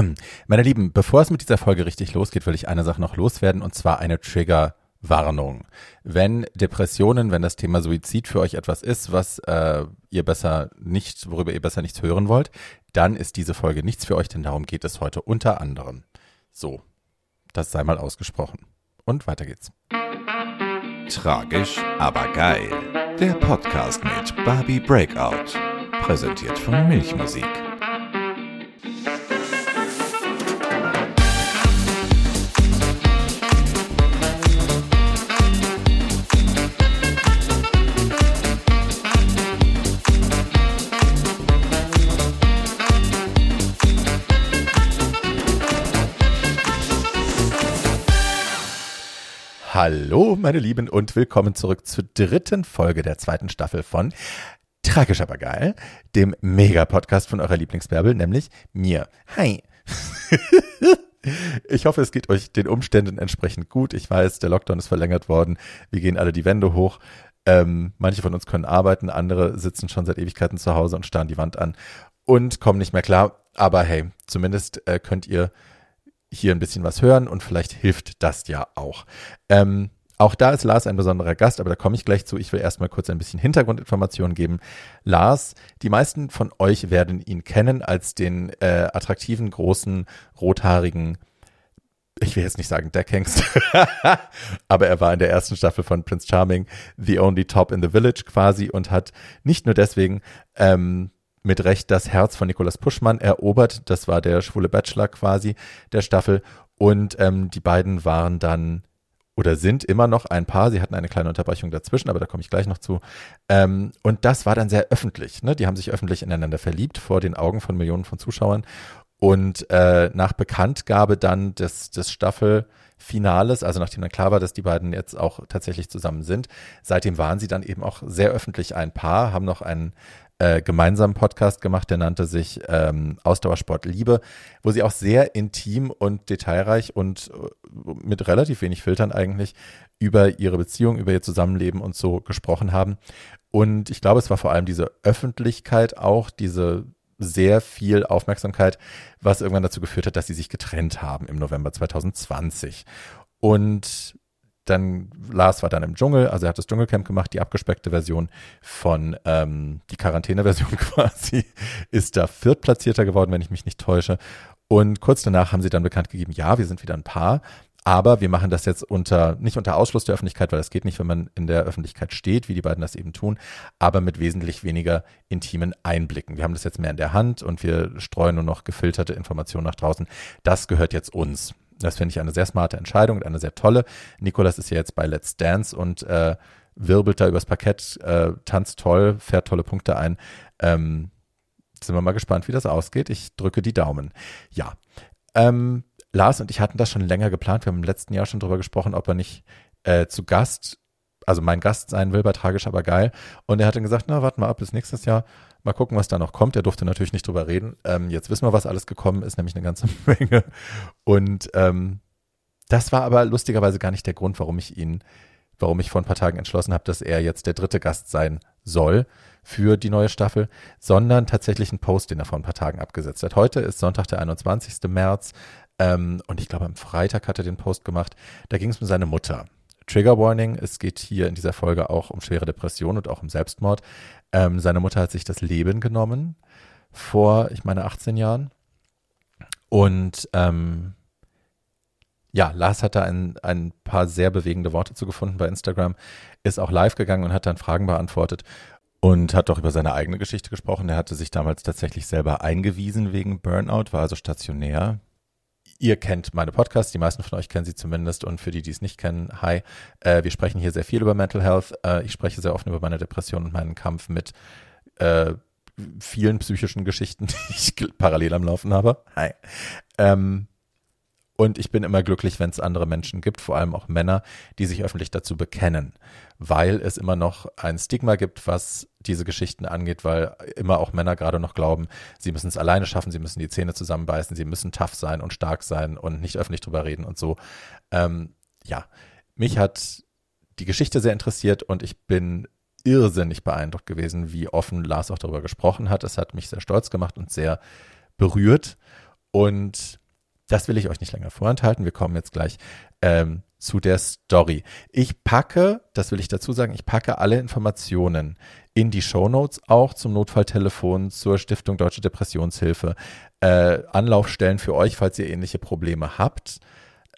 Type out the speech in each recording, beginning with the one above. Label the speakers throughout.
Speaker 1: Meine Lieben, bevor es mit dieser Folge richtig losgeht, will ich eine Sache noch loswerden und zwar eine Triggerwarnung. Wenn Depressionen, wenn das Thema Suizid für euch etwas ist, was äh, ihr besser nicht, worüber ihr besser nichts hören wollt, dann ist diese Folge nichts für euch, denn darum geht es heute unter anderem. So, das sei mal ausgesprochen. Und weiter geht's.
Speaker 2: Tragisch, aber geil. Der Podcast mit Barbie Breakout. Präsentiert von Milchmusik.
Speaker 1: Hallo, meine Lieben, und willkommen zurück zur dritten Folge der zweiten Staffel von Tragisch aber geil, dem Mega-Podcast von eurer Lieblingsbärbel, nämlich mir. Hi. Ich hoffe, es geht euch den Umständen entsprechend gut. Ich weiß, der Lockdown ist verlängert worden. Wir gehen alle die Wände hoch. Ähm, manche von uns können arbeiten, andere sitzen schon seit Ewigkeiten zu Hause und starren die Wand an und kommen nicht mehr klar. Aber hey, zumindest äh, könnt ihr hier ein bisschen was hören und vielleicht hilft das ja auch. Ähm, auch da ist Lars ein besonderer Gast, aber da komme ich gleich zu. Ich will erstmal kurz ein bisschen Hintergrundinformationen geben. Lars, die meisten von euch werden ihn kennen als den äh, attraktiven, großen, rothaarigen, ich will jetzt nicht sagen Deckhengst, aber er war in der ersten Staffel von Prince Charming the only top in the village quasi und hat nicht nur deswegen ähm, mit Recht das Herz von Nicolas Puschmann erobert. Das war der schwule Bachelor quasi der Staffel. Und ähm, die beiden waren dann oder sind immer noch ein Paar. Sie hatten eine kleine Unterbrechung dazwischen, aber da komme ich gleich noch zu. Ähm, und das war dann sehr öffentlich. Ne? Die haben sich öffentlich ineinander verliebt vor den Augen von Millionen von Zuschauern. Und äh, nach Bekanntgabe dann des, des Staffelfinales, also nachdem dann klar war, dass die beiden jetzt auch tatsächlich zusammen sind, seitdem waren sie dann eben auch sehr öffentlich ein Paar, haben noch einen äh, gemeinsamen Podcast gemacht, der nannte sich ähm, Ausdauersport Liebe, wo sie auch sehr intim und detailreich und äh, mit relativ wenig Filtern eigentlich über ihre Beziehung, über ihr Zusammenleben und so gesprochen haben. Und ich glaube, es war vor allem diese Öffentlichkeit auch, diese sehr viel Aufmerksamkeit, was irgendwann dazu geführt hat, dass sie sich getrennt haben im November 2020. Und dann Lars war dann im Dschungel, also er hat das Dschungelcamp gemacht, die abgespeckte Version von ähm, die Quarantäne-Version quasi ist da viertplatzierter geworden, wenn ich mich nicht täusche. Und kurz danach haben sie dann bekannt gegeben, ja, wir sind wieder ein Paar, aber wir machen das jetzt unter, nicht unter Ausschluss der Öffentlichkeit, weil das geht nicht, wenn man in der Öffentlichkeit steht, wie die beiden das eben tun, aber mit wesentlich weniger intimen Einblicken. Wir haben das jetzt mehr in der Hand und wir streuen nur noch gefilterte Informationen nach draußen. Das gehört jetzt uns. Das finde ich eine sehr smarte Entscheidung und eine sehr tolle. Nikolas ist ja jetzt bei Let's Dance und äh, wirbelt da übers Parkett, äh, tanzt toll, fährt tolle Punkte ein. Ähm, sind wir mal gespannt, wie das ausgeht. Ich drücke die Daumen. Ja. Ähm, Lars und ich hatten das schon länger geplant. Wir haben im letzten Jahr schon drüber gesprochen, ob er nicht äh, zu Gast, also mein Gast sein will bei Tragisch, aber geil. Und er hat dann gesagt, na, warte mal ab bis nächstes Jahr. Mal gucken, was da noch kommt. Er durfte natürlich nicht drüber reden. Ähm, jetzt wissen wir, was alles gekommen ist, nämlich eine ganze Menge. Und ähm, das war aber lustigerweise gar nicht der Grund, warum ich ihn, warum ich vor ein paar Tagen entschlossen habe, dass er jetzt der dritte Gast sein soll für die neue Staffel, sondern tatsächlich ein Post, den er vor ein paar Tagen abgesetzt hat. Heute ist Sonntag, der 21. März. Ähm, und ich glaube, am Freitag hat er den Post gemacht. Da ging es um seine Mutter. Trigger Warning, es geht hier in dieser Folge auch um schwere Depression und auch um Selbstmord. Ähm, seine Mutter hat sich das Leben genommen vor, ich meine, 18 Jahren. Und ähm, ja, Lars hat da ein, ein paar sehr bewegende Worte zu gefunden bei Instagram, ist auch live gegangen und hat dann Fragen beantwortet und hat auch über seine eigene Geschichte gesprochen. Er hatte sich damals tatsächlich selber eingewiesen wegen Burnout, war also stationär. Ihr kennt meine Podcasts, die meisten von euch kennen sie zumindest und für die, die es nicht kennen, hi, äh, wir sprechen hier sehr viel über Mental Health. Äh, ich spreche sehr offen über meine Depression und meinen Kampf mit äh, vielen psychischen Geschichten, die ich parallel am Laufen habe. Hi. Ähm, und ich bin immer glücklich, wenn es andere Menschen gibt, vor allem auch Männer, die sich öffentlich dazu bekennen, weil es immer noch ein Stigma gibt, was diese Geschichten angeht, weil immer auch Männer gerade noch glauben, sie müssen es alleine schaffen, sie müssen die Zähne zusammenbeißen, sie müssen tough sein und stark sein und nicht öffentlich drüber reden und so. Ähm, ja, mich hat die Geschichte sehr interessiert und ich bin irrsinnig beeindruckt gewesen, wie offen Lars auch darüber gesprochen hat. Es hat mich sehr stolz gemacht und sehr berührt. Und das will ich euch nicht länger vorenthalten. Wir kommen jetzt gleich ähm, zu der Story. Ich packe, das will ich dazu sagen, ich packe alle Informationen in die Show Notes auch zum Notfalltelefon, zur Stiftung Deutsche Depressionshilfe, äh, Anlaufstellen für euch, falls ihr ähnliche Probleme habt.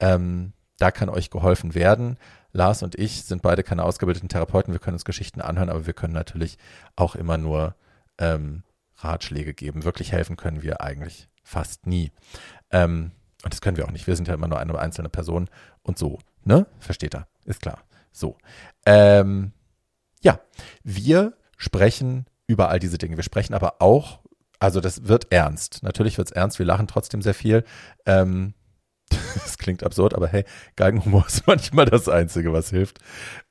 Speaker 1: Ähm, da kann euch geholfen werden. Lars und ich sind beide keine ausgebildeten Therapeuten. Wir können uns Geschichten anhören, aber wir können natürlich auch immer nur ähm, Ratschläge geben. Wirklich helfen können wir eigentlich fast nie. Ähm, und das können wir auch nicht. Wir sind ja immer nur eine einzelne Person und so. Ne? Versteht er? Ist klar. So. Ähm, ja, wir sprechen über all diese Dinge. Wir sprechen aber auch, also das wird ernst. Natürlich wird es ernst. Wir lachen trotzdem sehr viel. Ähm, das klingt absurd, aber hey, Geigenhumor ist manchmal das Einzige, was hilft.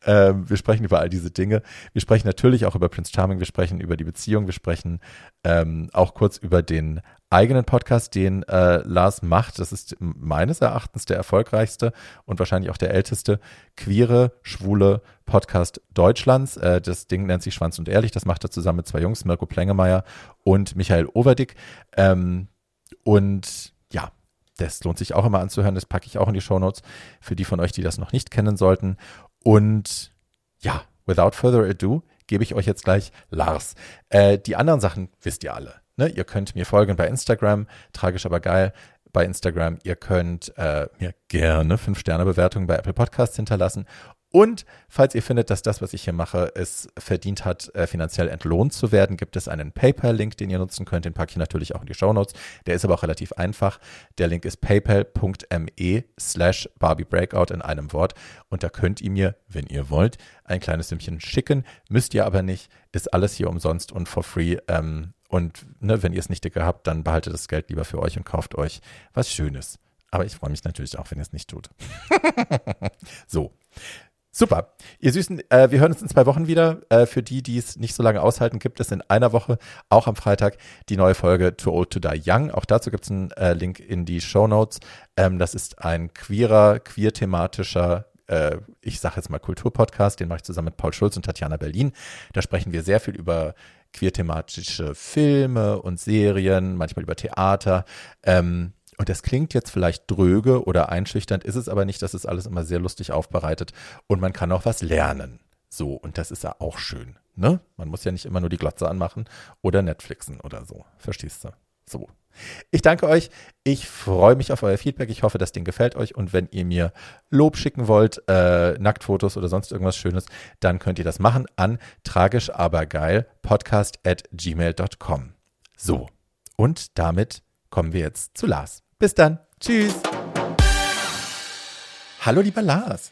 Speaker 1: Ähm, wir sprechen über all diese Dinge. Wir sprechen natürlich auch über Prince Charming, wir sprechen über die Beziehung, wir sprechen ähm, auch kurz über den eigenen Podcast, den äh, Lars macht. Das ist meines Erachtens der erfolgreichste und wahrscheinlich auch der älteste queere, schwule Podcast Deutschlands. Äh, das Ding nennt sich Schwanz und Ehrlich. Das macht er zusammen mit zwei Jungs, Mirko Plengemeier und Michael Overdick. Ähm, und das lohnt sich auch immer anzuhören. Das packe ich auch in die Show Notes für die von euch, die das noch nicht kennen sollten. Und ja, without further ado, gebe ich euch jetzt gleich Lars. Äh, die anderen Sachen wisst ihr alle. Ne? Ihr könnt mir folgen bei Instagram, tragisch aber geil bei Instagram. Ihr könnt äh, mir gerne 5-Sterne-Bewertungen bei Apple Podcasts hinterlassen und falls ihr findet, dass das, was ich hier mache, es verdient hat, äh, finanziell entlohnt zu werden, gibt es einen PayPal-Link, den ihr nutzen könnt. Den packe ich natürlich auch in die Show Notes. Der ist aber auch relativ einfach. Der Link ist paypal.me slash Barbie Breakout in einem Wort. Und da könnt ihr mir, wenn ihr wollt, ein kleines Sümmchen schicken. Müsst ihr aber nicht. Ist alles hier umsonst und for free. Ähm, und ne, wenn ihr es nicht dicke habt, dann behaltet das Geld lieber für euch und kauft euch was Schönes. Aber ich freue mich natürlich auch, wenn ihr es nicht tut. so. Super. Ihr Süßen, äh, wir hören uns in zwei Wochen wieder. Äh, für die, die es nicht so lange aushalten, gibt es in einer Woche, auch am Freitag, die neue Folge Too Old to Die Young. Auch dazu gibt es einen äh, Link in die Show Notes. Ähm, das ist ein queerer, queer-thematischer äh, ich sage jetzt mal Kulturpodcast, den mache ich zusammen mit Paul Schulz und Tatjana Berlin. Da sprechen wir sehr viel über queer-thematische Filme und Serien, manchmal über Theater. Ähm, und das klingt jetzt vielleicht dröge oder einschüchternd, ist es aber nicht. Das ist alles immer sehr lustig aufbereitet und man kann auch was lernen. So, und das ist ja auch schön. Ne? Man muss ja nicht immer nur die Glotze anmachen oder Netflixen oder so. Verstehst du? So. Ich danke euch. Ich freue mich auf euer Feedback. Ich hoffe, das Ding gefällt euch. Und wenn ihr mir Lob schicken wollt, äh, Nacktfotos oder sonst irgendwas Schönes, dann könnt ihr das machen an tragisch aber geil at gmail.com. So. Und damit kommen wir jetzt zu Lars. Bis dann. Tschüss. Hallo, lieber Lars.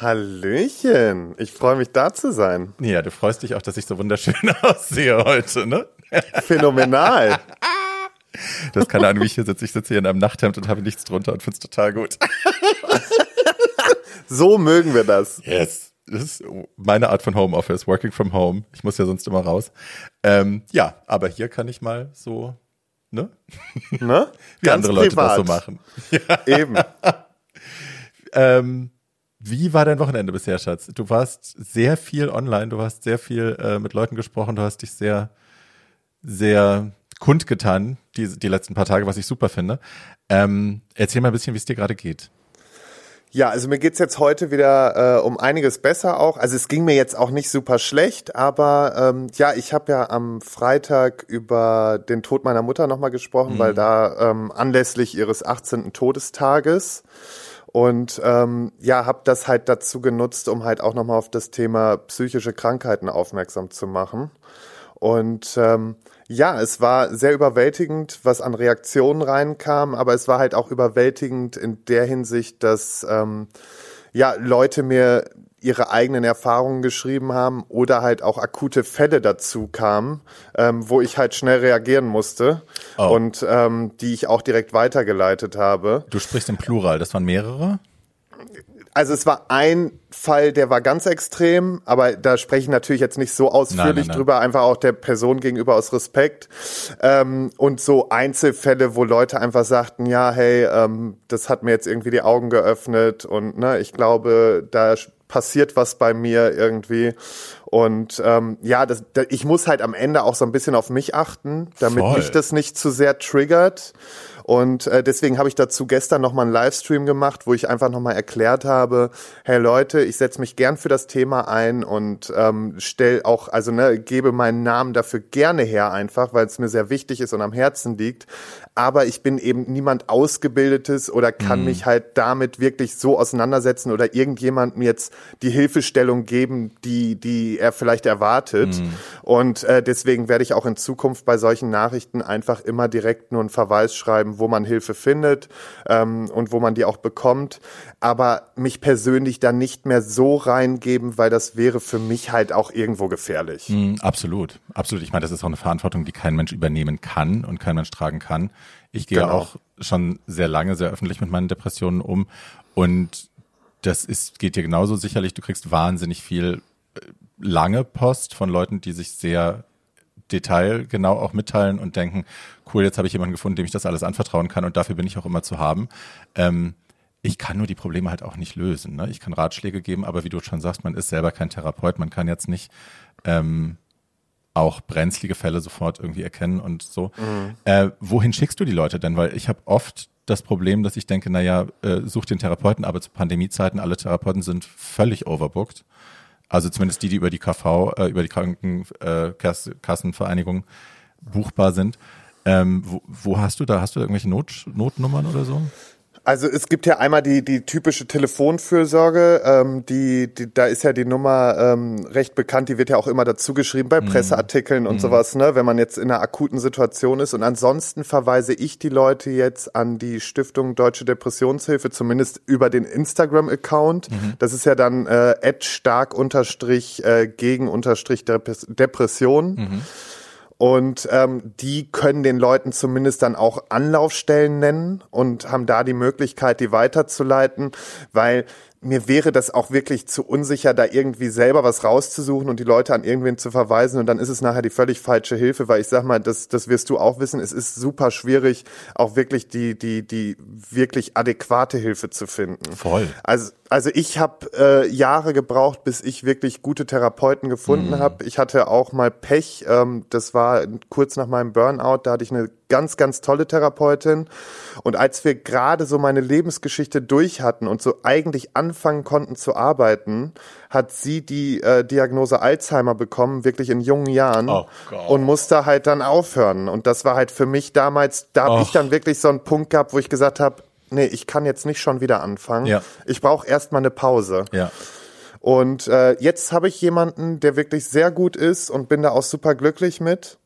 Speaker 3: Hallöchen. Ich freue mich, da zu sein.
Speaker 1: Ja, du freust dich auch, dass ich so wunderschön aussehe heute, ne?
Speaker 3: Phänomenal.
Speaker 1: Das ist keine Ahnung, wie ich hier sitze. Ich sitze hier in einem Nachthemd und habe nichts drunter und finde es total gut.
Speaker 3: So mögen wir das.
Speaker 1: Yes. Das ist meine Art von Homeoffice, Working from Home. Ich muss ja sonst immer raus. Ähm, ja, aber hier kann ich mal so ne?
Speaker 3: Ne?
Speaker 1: Wie Ganz andere Leute privat. das so machen.
Speaker 3: Ja. Eben.
Speaker 1: ähm, wie war dein Wochenende bisher, Schatz? Du warst sehr viel online, du hast sehr viel äh, mit Leuten gesprochen, du hast dich sehr, sehr kundgetan, die, die letzten paar Tage, was ich super finde. Ähm, erzähl mal ein bisschen, wie es dir gerade geht.
Speaker 3: Ja, also mir geht's jetzt heute wieder äh, um einiges besser auch. Also es ging mir jetzt auch nicht super schlecht, aber ähm, ja, ich habe ja am Freitag über den Tod meiner Mutter nochmal gesprochen, mhm. weil da ähm, anlässlich ihres 18. Todestages und ähm, ja, habe das halt dazu genutzt, um halt auch nochmal auf das Thema psychische Krankheiten aufmerksam zu machen. Und ähm, ja, es war sehr überwältigend, was an Reaktionen reinkam, aber es war halt auch überwältigend in der Hinsicht, dass ähm, ja Leute mir ihre eigenen Erfahrungen geschrieben haben oder halt auch akute Fälle dazu kamen, ähm, wo ich halt schnell reagieren musste oh. und ähm, die ich auch direkt weitergeleitet habe.
Speaker 1: Du sprichst im Plural, das waren mehrere?
Speaker 3: Also es war ein Fall, der war ganz extrem, aber da spreche ich natürlich jetzt nicht so ausführlich nein, nein, nein. drüber, einfach auch der Person gegenüber aus Respekt. Ähm, und so Einzelfälle, wo Leute einfach sagten, ja, hey, ähm, das hat mir jetzt irgendwie die Augen geöffnet und ne, ich glaube, da passiert was bei mir irgendwie. Und ähm, ja, das, da, ich muss halt am Ende auch so ein bisschen auf mich achten, damit Voll. mich das nicht zu sehr triggert. Und äh, deswegen habe ich dazu gestern nochmal einen Livestream gemacht, wo ich einfach nochmal erklärt habe, hey Leute, ich setze mich gern für das Thema ein und ähm, stell auch, also ne, gebe meinen Namen dafür gerne her einfach, weil es mir sehr wichtig ist und am Herzen liegt. Aber ich bin eben niemand Ausgebildetes oder kann mhm. mich halt damit wirklich so auseinandersetzen oder irgendjemandem jetzt die Hilfestellung geben, die, die er vielleicht erwartet. Mhm. Und äh, deswegen werde ich auch in Zukunft bei solchen Nachrichten einfach immer direkt nur einen Verweis schreiben, wo man Hilfe findet ähm, und wo man die auch bekommt. Aber mich persönlich dann nicht mehr so reingeben, weil das wäre für mich halt auch irgendwo gefährlich.
Speaker 1: Mhm, absolut, absolut. Ich meine, das ist auch eine Verantwortung, die kein Mensch übernehmen kann und kein Mensch tragen kann. Ich gehe genau. auch schon sehr lange, sehr öffentlich mit meinen Depressionen um. Und das ist, geht dir genauso sicherlich. Du kriegst wahnsinnig viel äh, lange Post von Leuten, die sich sehr detailgenau auch mitteilen und denken, cool, jetzt habe ich jemanden gefunden, dem ich das alles anvertrauen kann und dafür bin ich auch immer zu haben. Ähm, ich kann nur die Probleme halt auch nicht lösen. Ne? Ich kann Ratschläge geben, aber wie du schon sagst, man ist selber kein Therapeut. Man kann jetzt nicht ähm, auch brenzlige Fälle sofort irgendwie erkennen und so. Mhm. Äh, wohin schickst du die Leute denn? Weil ich habe oft das Problem, dass ich denke, naja, äh, such den Therapeuten, aber zu Pandemiezeiten, alle Therapeuten sind völlig overbooked. Also zumindest die, die über die KV, äh, über die Krankenkassenvereinigung äh, buchbar sind. Ähm, wo, wo, hast du da, hast du da irgendwelche Not, Notnummern oder so?
Speaker 3: Also es gibt ja einmal die, die typische Telefonfürsorge, ähm, die, die, da ist ja die Nummer ähm, recht bekannt, die wird ja auch immer dazu geschrieben bei mhm. Presseartikeln und mhm. sowas, ne, wenn man jetzt in einer akuten Situation ist. Und ansonsten verweise ich die Leute jetzt an die Stiftung Deutsche Depressionshilfe, zumindest über den Instagram-Account. Mhm. Das ist ja dann äh, stark unterstrich äh, gegen unterstrich Depression. Mhm. Und ähm, die können den Leuten zumindest dann auch Anlaufstellen nennen und haben da die Möglichkeit, die weiterzuleiten, weil mir wäre das auch wirklich zu unsicher, da irgendwie selber was rauszusuchen und die Leute an irgendwen zu verweisen und dann ist es nachher die völlig falsche Hilfe, weil ich sag mal, das, das wirst du auch wissen, es ist super schwierig, auch wirklich die, die, die wirklich adäquate Hilfe zu finden.
Speaker 1: Voll.
Speaker 3: Also, also ich habe äh, Jahre gebraucht, bis ich wirklich gute Therapeuten gefunden mhm. habe. Ich hatte auch mal Pech, ähm, das war kurz nach meinem Burnout, da hatte ich eine ganz, ganz tolle Therapeutin. Und als wir gerade so meine Lebensgeschichte durch hatten und so eigentlich anfangen konnten zu arbeiten, hat sie die äh, Diagnose Alzheimer bekommen, wirklich in jungen Jahren oh und musste halt dann aufhören. Und das war halt für mich damals, da habe ich dann wirklich so einen Punkt gehabt, wo ich gesagt habe, nee, ich kann jetzt nicht schon wieder anfangen. Ja. Ich brauche erstmal eine Pause.
Speaker 1: Ja.
Speaker 3: Und äh, jetzt habe ich jemanden, der wirklich sehr gut ist und bin da auch super glücklich mit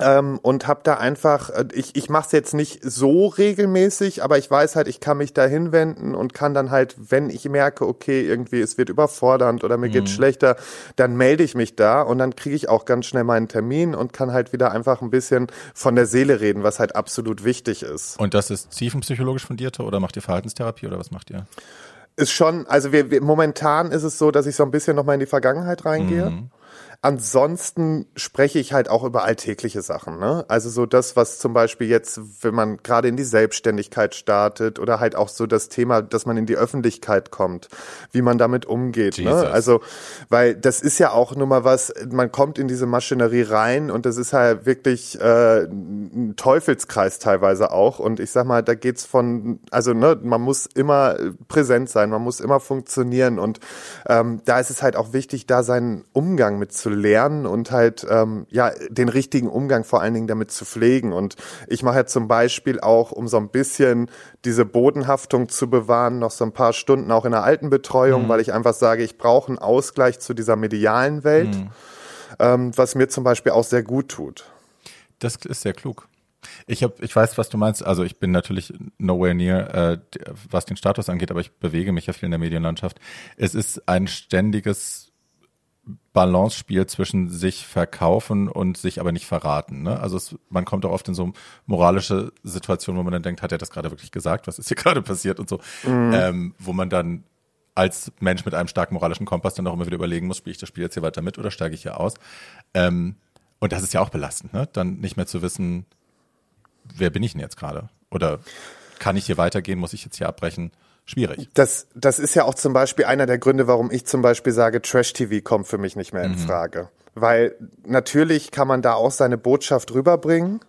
Speaker 3: ähm, und habe da einfach, äh, ich, ich mache es jetzt nicht so regelmäßig, aber ich weiß halt, ich kann mich da hinwenden und kann dann halt, wenn ich merke, okay, irgendwie es wird überfordernd oder mir mhm. geht's schlechter, dann melde ich mich da und dann kriege ich auch ganz schnell meinen Termin und kann halt wieder einfach ein bisschen von der Seele reden, was halt absolut wichtig ist.
Speaker 1: Und das ist tiefenpsychologisch fundierte oder macht ihr Verhaltenstherapie oder was macht ihr?
Speaker 3: Ist schon, also wir, wir momentan ist es so, dass ich so ein bisschen nochmal in die Vergangenheit reingehe. Mhm. Ansonsten spreche ich halt auch über alltägliche Sachen. Ne? Also so das, was zum Beispiel jetzt, wenn man gerade in die Selbstständigkeit startet oder halt auch so das Thema, dass man in die Öffentlichkeit kommt, wie man damit umgeht. Ne? Also, weil das ist ja auch nur mal was, man kommt in diese Maschinerie rein und das ist halt wirklich äh, ein Teufelskreis teilweise auch. Und ich sag mal, da geht's von, also ne, man muss immer präsent sein, man muss immer funktionieren und ähm, da ist es halt auch wichtig, da seinen Umgang mit zu lernen und halt ähm, ja den richtigen Umgang vor allen Dingen damit zu pflegen. Und ich mache jetzt zum Beispiel auch, um so ein bisschen diese Bodenhaftung zu bewahren, noch so ein paar Stunden auch in der Altenbetreuung, mhm. weil ich einfach sage, ich brauche einen Ausgleich zu dieser medialen Welt, mhm. ähm, was mir zum Beispiel auch sehr gut tut.
Speaker 1: Das ist sehr klug. Ich habe, ich weiß, was du meinst. Also ich bin natürlich nowhere near, äh, was den Status angeht, aber ich bewege mich ja viel in der Medienlandschaft. Es ist ein ständiges Balance-Spiel zwischen sich verkaufen und sich aber nicht verraten. Ne? Also es, man kommt auch oft in so moralische Situationen, wo man dann denkt, hat er das gerade wirklich gesagt? Was ist hier gerade passiert und so? Mhm. Ähm, wo man dann als Mensch mit einem starken moralischen Kompass dann auch immer wieder überlegen muss, spiele ich das Spiel jetzt hier weiter mit oder steige ich hier aus? Ähm, und das ist ja auch belastend, ne? dann nicht mehr zu wissen, wer bin ich denn jetzt gerade? Oder kann ich hier weitergehen? Muss ich jetzt hier abbrechen? Schwierig.
Speaker 3: Das, das ist ja auch zum Beispiel einer der Gründe, warum ich zum Beispiel sage, Trash-TV kommt für mich nicht mehr in mhm. Frage. Weil natürlich kann man da auch seine Botschaft rüberbringen,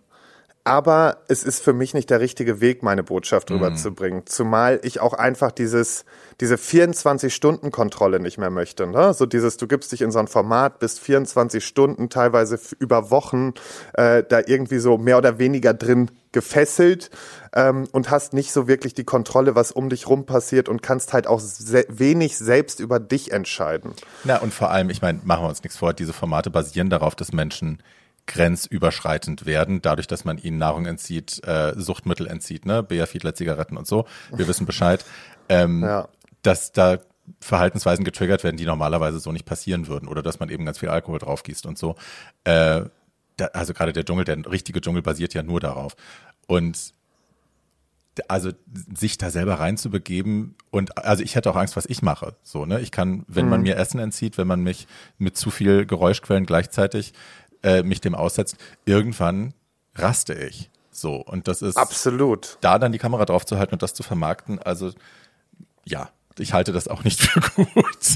Speaker 3: aber es ist für mich nicht der richtige Weg, meine Botschaft
Speaker 1: Mhm.
Speaker 3: rüberzubringen. Zumal ich auch einfach dieses, diese 24-Stunden-Kontrolle nicht mehr möchte. Ne? So dieses, du gibst dich in so ein Format, bist 24 Stunden, teilweise über Wochen, äh, da irgendwie so mehr oder weniger drin gefesselt ähm, und hast nicht so wirklich die Kontrolle, was um dich rum passiert und kannst halt auch se wenig selbst über dich entscheiden.
Speaker 1: Na, und vor allem, ich meine, machen wir uns nichts vor, diese Formate basieren darauf, dass Menschen grenzüberschreitend werden, dadurch, dass man ihnen Nahrung entzieht, äh, Suchtmittel entzieht, ne, Bea Fiedler, Zigaretten und so. Wir wissen Bescheid, ähm,
Speaker 3: Ja.
Speaker 1: dass da Verhaltensweisen getriggert werden, die normalerweise so nicht passieren würden oder dass man eben ganz viel Alkohol draufgießt und so. Äh, da, also gerade der Dschungel, der richtige Dschungel basiert ja nur darauf. Und also sich da selber reinzubegeben und also ich hätte auch Angst, was ich mache. So, ne? Ich kann, wenn man mir Essen entzieht, wenn man mich mit zu viel Geräuschquellen gleichzeitig äh, mich dem aussetzt, irgendwann raste ich. So. Und das ist
Speaker 3: Absolut.
Speaker 1: da dann die Kamera drauf zu halten und das zu vermarkten, also ja, ich halte das auch nicht für gut.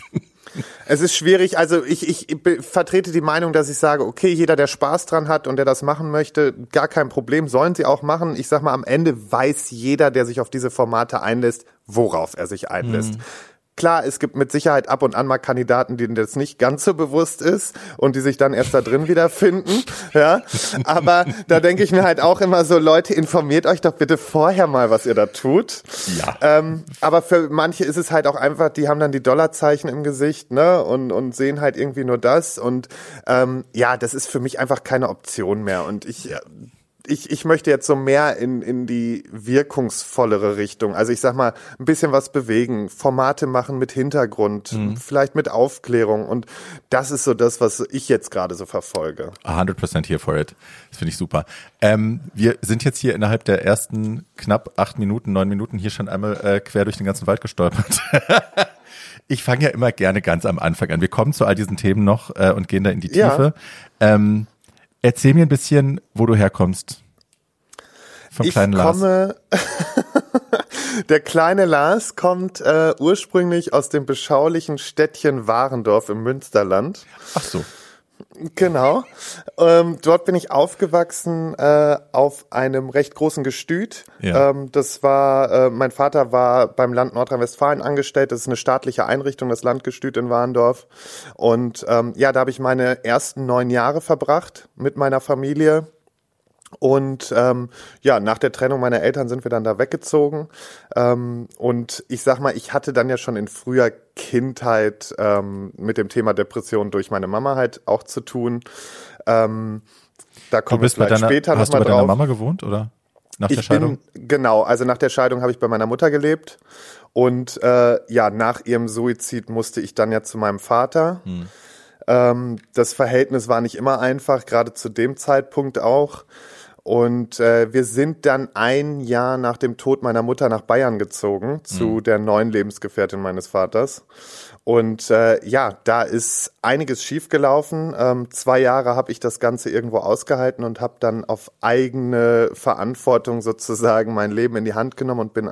Speaker 3: Es ist schwierig, also ich, ich vertrete die Meinung, dass ich sage, okay, jeder, der Spaß dran hat und der das machen möchte, gar kein Problem, sollen sie auch machen. Ich sag mal, am Ende weiß jeder, der sich auf diese Formate einlässt, worauf er sich einlässt. Klar, es gibt mit Sicherheit ab und an mal Kandidaten, denen das nicht ganz so bewusst ist und die sich dann erst da drin wiederfinden. Ja, aber da denke ich mir halt auch immer so, Leute, informiert euch doch bitte vorher mal, was ihr da tut.
Speaker 1: Ja.
Speaker 3: Ähm, aber für manche ist es halt auch einfach, die haben dann die Dollarzeichen im Gesicht, ne, und, und sehen halt irgendwie nur das. Und ähm, ja, das ist für mich einfach keine Option mehr. Und ich, äh, ich, ich möchte jetzt so mehr in, in die wirkungsvollere Richtung. Also ich sag mal, ein bisschen was bewegen, Formate machen mit Hintergrund, vielleicht mit Aufklärung. Und das ist so das, was ich jetzt gerade so verfolge.
Speaker 1: 100% here for it. Das finde ich super. Ähm, wir sind jetzt hier innerhalb der ersten knapp acht Minuten, neun Minuten hier schon einmal äh, quer durch den ganzen Wald gestolpert. ich fange ja immer gerne ganz am Anfang an. Wir kommen zu all diesen Themen noch äh, und gehen da in die
Speaker 3: Ja.
Speaker 1: Tiefe. Ähm, erzähl mir ein bisschen, wo du herkommst. Vom
Speaker 3: Ich
Speaker 1: kleinen Lars.
Speaker 3: komme, der kleine Lars kommt äh, ursprünglich aus dem beschaulichen Städtchen Warendorf im Münsterland.
Speaker 1: Ach so.
Speaker 3: Genau. Ähm, dort bin ich aufgewachsen äh, auf einem recht großen Gestüt.
Speaker 1: Ja.
Speaker 3: Ähm, das war, äh, mein Vater war beim Land Nordrhein-Westfalen angestellt. Das ist eine staatliche Einrichtung, das Landgestüt in Warendorf. Und ähm, ja, da habe ich meine ersten neun Jahre verbracht mit meiner Familie. Und ähm, ja, nach der Trennung meiner Eltern sind wir dann da weggezogen. Ähm, und ich sag mal, ich hatte dann ja schon in früher Kindheit ähm, mit dem Thema Depression durch meine Mama halt auch zu tun. Ähm, da kommen wir vielleicht
Speaker 1: deiner,
Speaker 3: später
Speaker 1: hast du
Speaker 3: nochmal
Speaker 1: bei deiner
Speaker 3: drauf.
Speaker 1: Mama gewohnt oder nach der
Speaker 3: Ich
Speaker 1: Scheidung?
Speaker 3: bin, genau, also nach der Scheidung habe ich bei meiner Mutter gelebt. Und äh, ja, nach ihrem Suizid musste ich dann ja zu meinem Vater.
Speaker 1: Hm.
Speaker 3: Ähm, das Verhältnis war nicht immer einfach, gerade zu dem Zeitpunkt auch. Und äh, wir sind dann ein Jahr nach dem Tod meiner Mutter nach Bayern gezogen, zu der neuen Lebensgefährtin meines Vaters. Und äh, ja, da ist einiges schiefgelaufen. Ähm, zwei Jahre habe ich das Ganze irgendwo ausgehalten und habe dann auf eigene Verantwortung sozusagen mein Leben in die Hand genommen und bin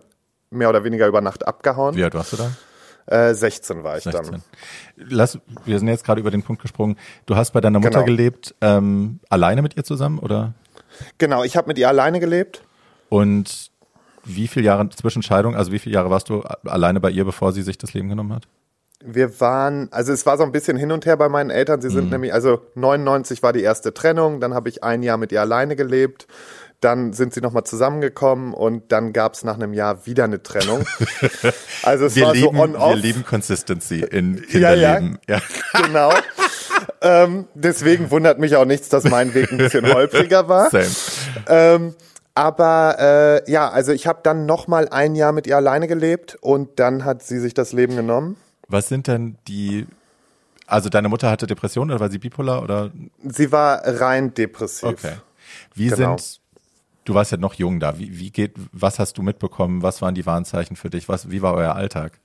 Speaker 3: mehr oder weniger über Nacht abgehauen.
Speaker 1: Wie alt warst du da?
Speaker 3: Äh, 16 war ich
Speaker 1: 16.
Speaker 3: dann.
Speaker 1: Lass, wir sind jetzt gerade über den Punkt gesprungen. Du hast bei deiner Mutter
Speaker 3: Genau.
Speaker 1: gelebt, ähm, alleine mit ihr zusammen oder?
Speaker 3: Genau, ich habe mit ihr alleine gelebt.
Speaker 1: Und wie viele Jahre zwischen Scheidung, also wie viele Jahre warst du alleine bei ihr, bevor sie sich das Leben genommen hat?
Speaker 3: Wir waren, also es war so ein bisschen hin und her bei meinen Eltern. Sie sind nämlich, also 99 war die erste Trennung, dann habe ich ein Jahr mit ihr alleine gelebt. Dann sind sie nochmal zusammengekommen und dann gab es nach einem Jahr wieder eine Trennung. Also es
Speaker 1: Wir
Speaker 3: war
Speaker 1: lieben,
Speaker 3: so on-off.
Speaker 1: wir lieben Consistency in
Speaker 3: Ja, ja.
Speaker 1: Kinderleben. Ja,
Speaker 3: Genau. ähm, deswegen wundert mich auch nichts, dass mein Weg ein bisschen holpriger war.
Speaker 1: Same.
Speaker 3: Ähm, aber äh, ja, also ich habe dann noch mal ein Jahr mit ihr alleine gelebt und dann hat sie sich das Leben genommen.
Speaker 1: Was sind denn die, also deine Mutter hatte Depressionen oder war sie bipolar oder?
Speaker 3: Sie war rein depressiv.
Speaker 1: Okay. Wie
Speaker 3: Genau.
Speaker 1: sind, du warst ja noch jung da, wie, wie geht, was hast du mitbekommen, was waren die Warnzeichen für dich, was, wie war euer Alltag?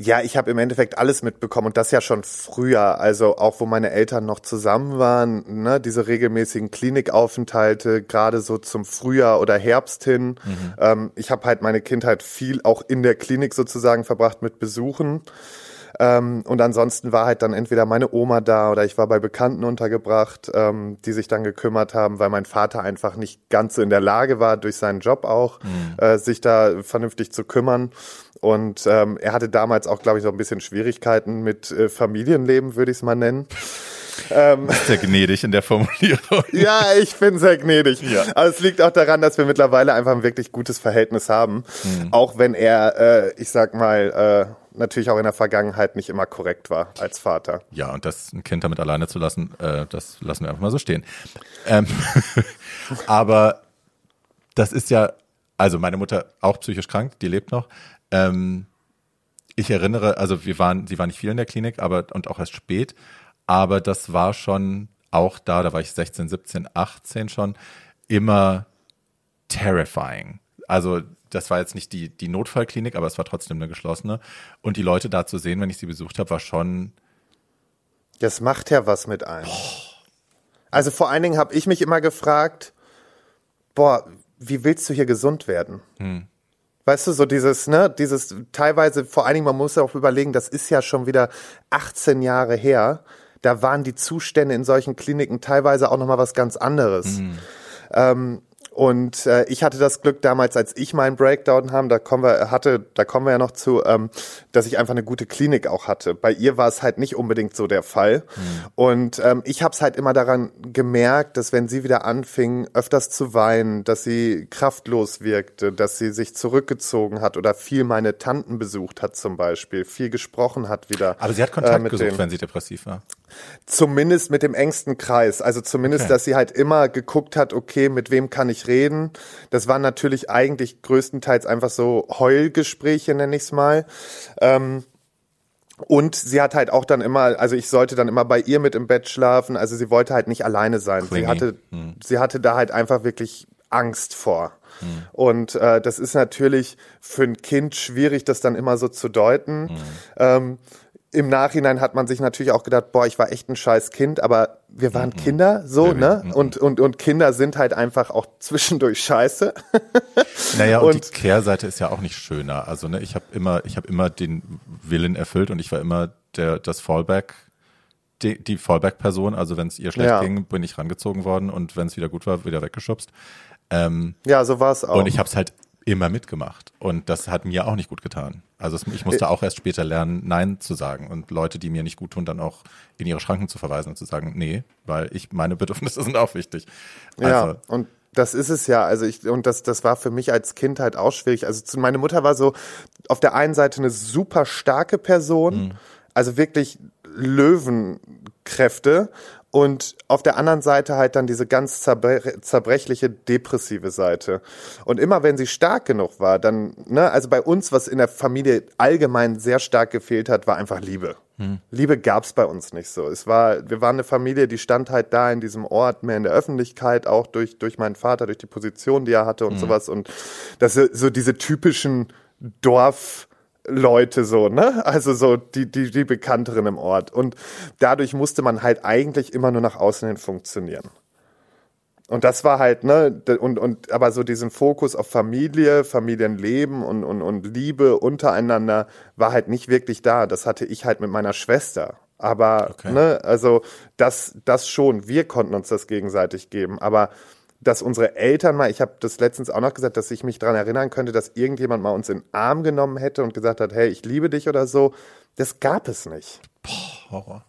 Speaker 3: Ja, ich habe im Endeffekt alles mitbekommen und das ja schon früher, also auch wo meine Eltern noch zusammen waren, ne, diese regelmäßigen Klinikaufenthalte, gerade so zum Frühjahr oder Herbst hin. Ähm, ich habe halt meine Kindheit viel auch in der Klinik sozusagen verbracht mit Besuchen. Ähm, und ansonsten war halt dann entweder meine Oma da oder ich war bei Bekannten untergebracht, ähm, die sich dann gekümmert haben, weil mein Vater einfach nicht ganz so in der Lage war, durch seinen Job auch, mhm. äh, sich da vernünftig zu kümmern. Und ähm, er hatte damals auch, glaube ich, so ein bisschen Schwierigkeiten mit äh, Familienleben, würde ich es mal nennen.
Speaker 1: Ähm, sehr gnädig in der Formulierung.
Speaker 3: ja, ich bin sehr gnädig. Ja. Aber es liegt auch daran, dass wir mittlerweile einfach ein wirklich gutes Verhältnis haben. Mhm. Auch wenn er, äh, ich sag mal, äh, natürlich auch in der Vergangenheit nicht immer korrekt war als Vater.
Speaker 1: Ja, und das ein Kind damit alleine zu lassen, äh, das lassen wir einfach mal so stehen. Ähm, aber das ist ja, also meine Mutter auch psychisch krank, die lebt noch. Ähm, ich erinnere, also wir waren, sie war nicht viel in der Klinik, aber und auch erst spät, aber das war schon auch da, da war ich 16, 17, 18 schon, immer terrifying. Also das war jetzt nicht die, die Notfallklinik, aber es war trotzdem eine geschlossene. Und die Leute da zu sehen, wenn ich sie besucht habe, war schon.
Speaker 3: Das macht ja was mit einem. Also vor allen Dingen habe ich mich immer gefragt, boah, wie willst du hier gesund werden? Hm. Weißt du, so dieses, ne, dieses teilweise, vor allen Dingen, man muss ja auch überlegen, das ist ja schon wieder 18 Jahre her. Da waren die Zustände in solchen Kliniken teilweise auch nochmal was ganz anderes. Mhm. Ähm, und äh, ich hatte das Glück damals, als ich meinen Breakdown haben, da kommen wir, hatte, da kommen wir ja noch zu, ähm, dass ich einfach eine gute Klinik auch hatte. Bei ihr war es halt nicht unbedingt so der Fall. Mhm. Und ähm, ich habe es halt immer daran gemerkt, dass wenn sie wieder anfing, öfters zu weinen, dass sie kraftlos wirkte, dass sie sich zurückgezogen hat oder viel meine Tanten besucht hat zum Beispiel, viel gesprochen hat wieder.
Speaker 1: Aber sie hat Kontakt äh, gesucht, denen. wenn sie depressiv war.
Speaker 3: Zumindest mit dem engsten Kreis. Also zumindest, okay. dass sie halt immer geguckt hat, okay, mit wem kann ich reden. Das waren natürlich eigentlich größtenteils einfach so Heulgespräche, nenne ich es mal. Ähm, und sie hat halt auch dann immer, also ich sollte dann immer bei ihr mit im Bett schlafen. Also sie wollte halt nicht alleine sein. Sie hatte, hm. sie hatte da halt einfach wirklich Angst vor. Hm. Und äh, das ist natürlich für ein Kind schwierig, das dann immer so zu deuten. Hm. Ähm, im Nachhinein hat man sich natürlich auch gedacht, boah, ich war echt ein scheiß Kind, aber wir waren mhm. Kinder, so, ne? Mhm. Und, und, und Kinder sind halt einfach auch zwischendurch scheiße.
Speaker 1: Naja, und, und die Kehrseite ist ja auch nicht schöner. Also, ne, ich habe immer, ich habe immer den Willen erfüllt und ich war immer der, das Fallback, die, die Fallback-Person. Also, wenn es ihr schlecht ja. ging, bin ich rangezogen worden und wenn es wieder gut war, wieder weggeschubst. Ähm,
Speaker 3: ja, so war es auch.
Speaker 1: Und ich habe es halt immer mitgemacht. Und das hat mir auch nicht gut getan. Also ich musste auch erst später lernen, Nein zu sagen und Leute, die mir nicht gut tun, dann auch in ihre Schranken zu verweisen und zu sagen, nee, weil ich meine Bedürfnisse sind auch wichtig.
Speaker 3: Also, ja, und das ist es ja. Also ich, und das, das war für mich als Kind halt auch schwierig. Also meine Mutter war so auf der einen Seite eine super starke Person, mhm. also wirklich Löwenkräfte und auf der anderen Seite halt dann diese ganz zerbre zerbrechliche, depressive Seite. Und immer wenn sie stark genug war, dann, ne, also bei uns, was in der Familie allgemein sehr stark gefehlt hat, war einfach Liebe. Hm. Liebe gab's bei uns nicht so. Es war, wir waren eine Familie, die stand halt da in diesem Ort mehr in der Öffentlichkeit, auch durch, durch meinen Vater, durch die Position, die er hatte und hm. sowas. Und das so diese typischen Dorf, Leute so, ne? Also so die, die, die bekannteren im Ort. Und dadurch musste man halt eigentlich immer nur nach außen hin funktionieren. Und das war halt, ne, und, und aber so diesen Fokus auf Familie, Familienleben und, und, und Liebe untereinander war halt nicht wirklich da. Das hatte ich halt mit meiner Schwester. Aber, okay. ne, also das, das schon, wir konnten uns das gegenseitig geben. Aber dass unsere Eltern mal, ich habe das letztens auch noch gesagt, dass ich mich daran erinnern könnte, dass irgendjemand mal uns in den Arm genommen hätte und gesagt hat, hey, ich liebe dich oder so. Das gab es nicht. Boah, Horror.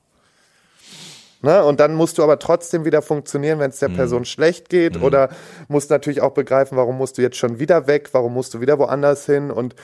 Speaker 3: Ne? Und dann musst du aber trotzdem wieder funktionieren, wenn es der mhm. Person schlecht geht mhm. oder musst natürlich auch begreifen, warum musst du jetzt schon wieder weg, warum musst du wieder woanders hin und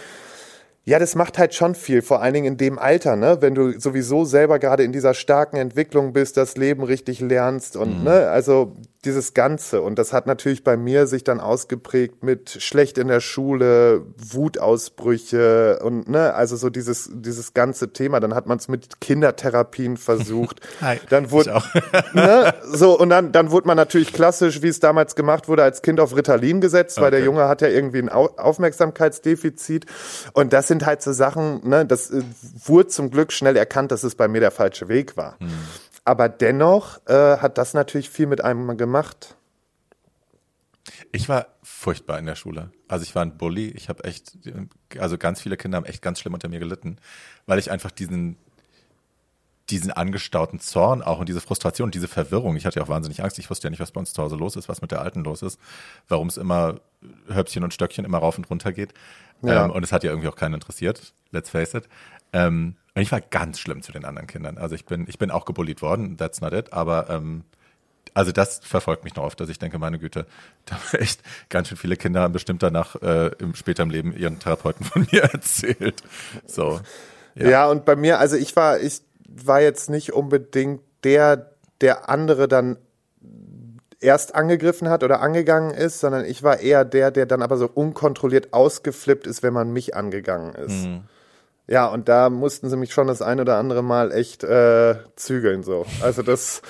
Speaker 3: ja, das macht halt schon viel, vor allen Dingen in dem Alter, ne? Wenn du sowieso selber gerade in dieser starken Entwicklung bist, das Leben richtig lernst und mhm. ne, also dieses Ganze. Und das hat natürlich bei mir sich dann ausgeprägt mit schlecht in der Schule, Wutausbrüche und ne, also so dieses, dieses ganze Thema. Dann hat man es mit Kindertherapien versucht. Hi, dann wurde, ne, so, und dann, dann wurde man natürlich klassisch, wie es damals gemacht wurde, als Kind auf Ritalin gesetzt, okay. weil der Junge hat ja irgendwie ein Aufmerksamkeitsdefizit. Und das sind halt so Sachen, ne, das äh, wurde zum Glück schnell erkannt, dass es bei mir der falsche Weg war. Hm. Aber dennoch äh, hat das natürlich viel mit einem gemacht.
Speaker 1: Ich war furchtbar in der Schule. Also ich war ein Bully. Ich habe echt, also ganz viele Kinder haben echt ganz schlimm unter mir gelitten, weil ich einfach diesen diesen angestauten Zorn auch und diese Frustration, diese Verwirrung. Ich hatte ja auch wahnsinnig Angst. Ich wusste ja nicht, was bei uns zu Hause los ist, was mit der Alten los ist, warum es immer Höpfchen und Stöckchen immer rauf und runter geht. Ja. Ähm, und es hat ja irgendwie auch keinen interessiert, let's face it. Ähm, und ich war ganz schlimm zu den anderen Kindern. Also ich bin, ich bin auch gebullied worden, that's not it, aber ähm, also das verfolgt mich noch oft, dass ich denke, meine Güte, da haben echt ganz schön viele Kinder haben bestimmt danach äh, im, später im Leben ihren Therapeuten von mir erzählt. So.
Speaker 3: Ja. ja, und bei mir, also ich war, ich war jetzt nicht unbedingt der, der andere dann erst angegriffen hat oder angegangen ist, sondern ich war eher der, der dann aber so unkontrolliert ausgeflippt ist, wenn man mich angegangen ist. Mhm. Ja, und da mussten sie mich schon das ein oder andere Mal echt äh, zügeln so. Also das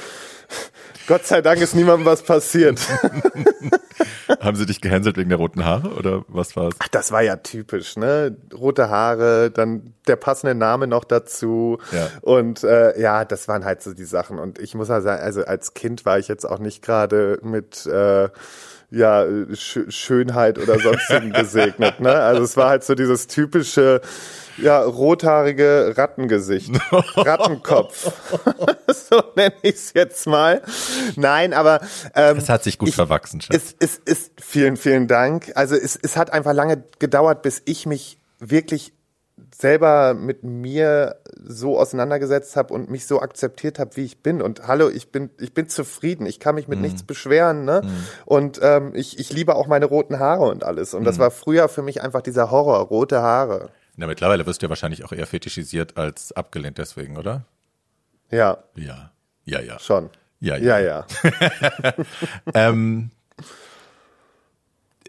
Speaker 3: Gott sei Dank ist niemandem was passiert.
Speaker 1: Haben sie dich gehänselt wegen der roten Haare oder was war's?
Speaker 3: Ach, das war ja typisch, ne? Rote Haare, dann der passende Name noch dazu. Ja. Und äh, ja, das waren halt so die Sachen. Und ich muss ja sagen, also als Kind war ich jetzt auch nicht gerade mit äh, ja, Sch Schönheit oder sonstigen gesegnet. Ne? Also es war halt so dieses typische, ja, rothaarige Rattengesicht. Rattenkopf. so nenne ich es jetzt mal. Nein, aber
Speaker 1: ähm, es hat sich gut ich, verwachsen.
Speaker 3: Schatz. Es, es ist vielen, vielen Dank. Also es, es hat einfach lange gedauert, bis ich mich wirklich selber mit mir so auseinandergesetzt habe und mich so akzeptiert habe, wie ich bin. Und hallo, ich bin, ich bin zufrieden. Ich kann mich mit mhm. nichts beschweren. Ne? Mhm. Und ähm, ich, ich liebe auch meine roten Haare und alles. Und das mhm. war früher für mich einfach dieser Horror, rote Haare.
Speaker 1: Na, mittlerweile wirst du ja wahrscheinlich auch eher fetischisiert als abgelehnt deswegen, oder?
Speaker 3: Ja.
Speaker 1: Ja. Ja, ja.
Speaker 3: Schon.
Speaker 1: Ja, ja. ja, ja. ähm,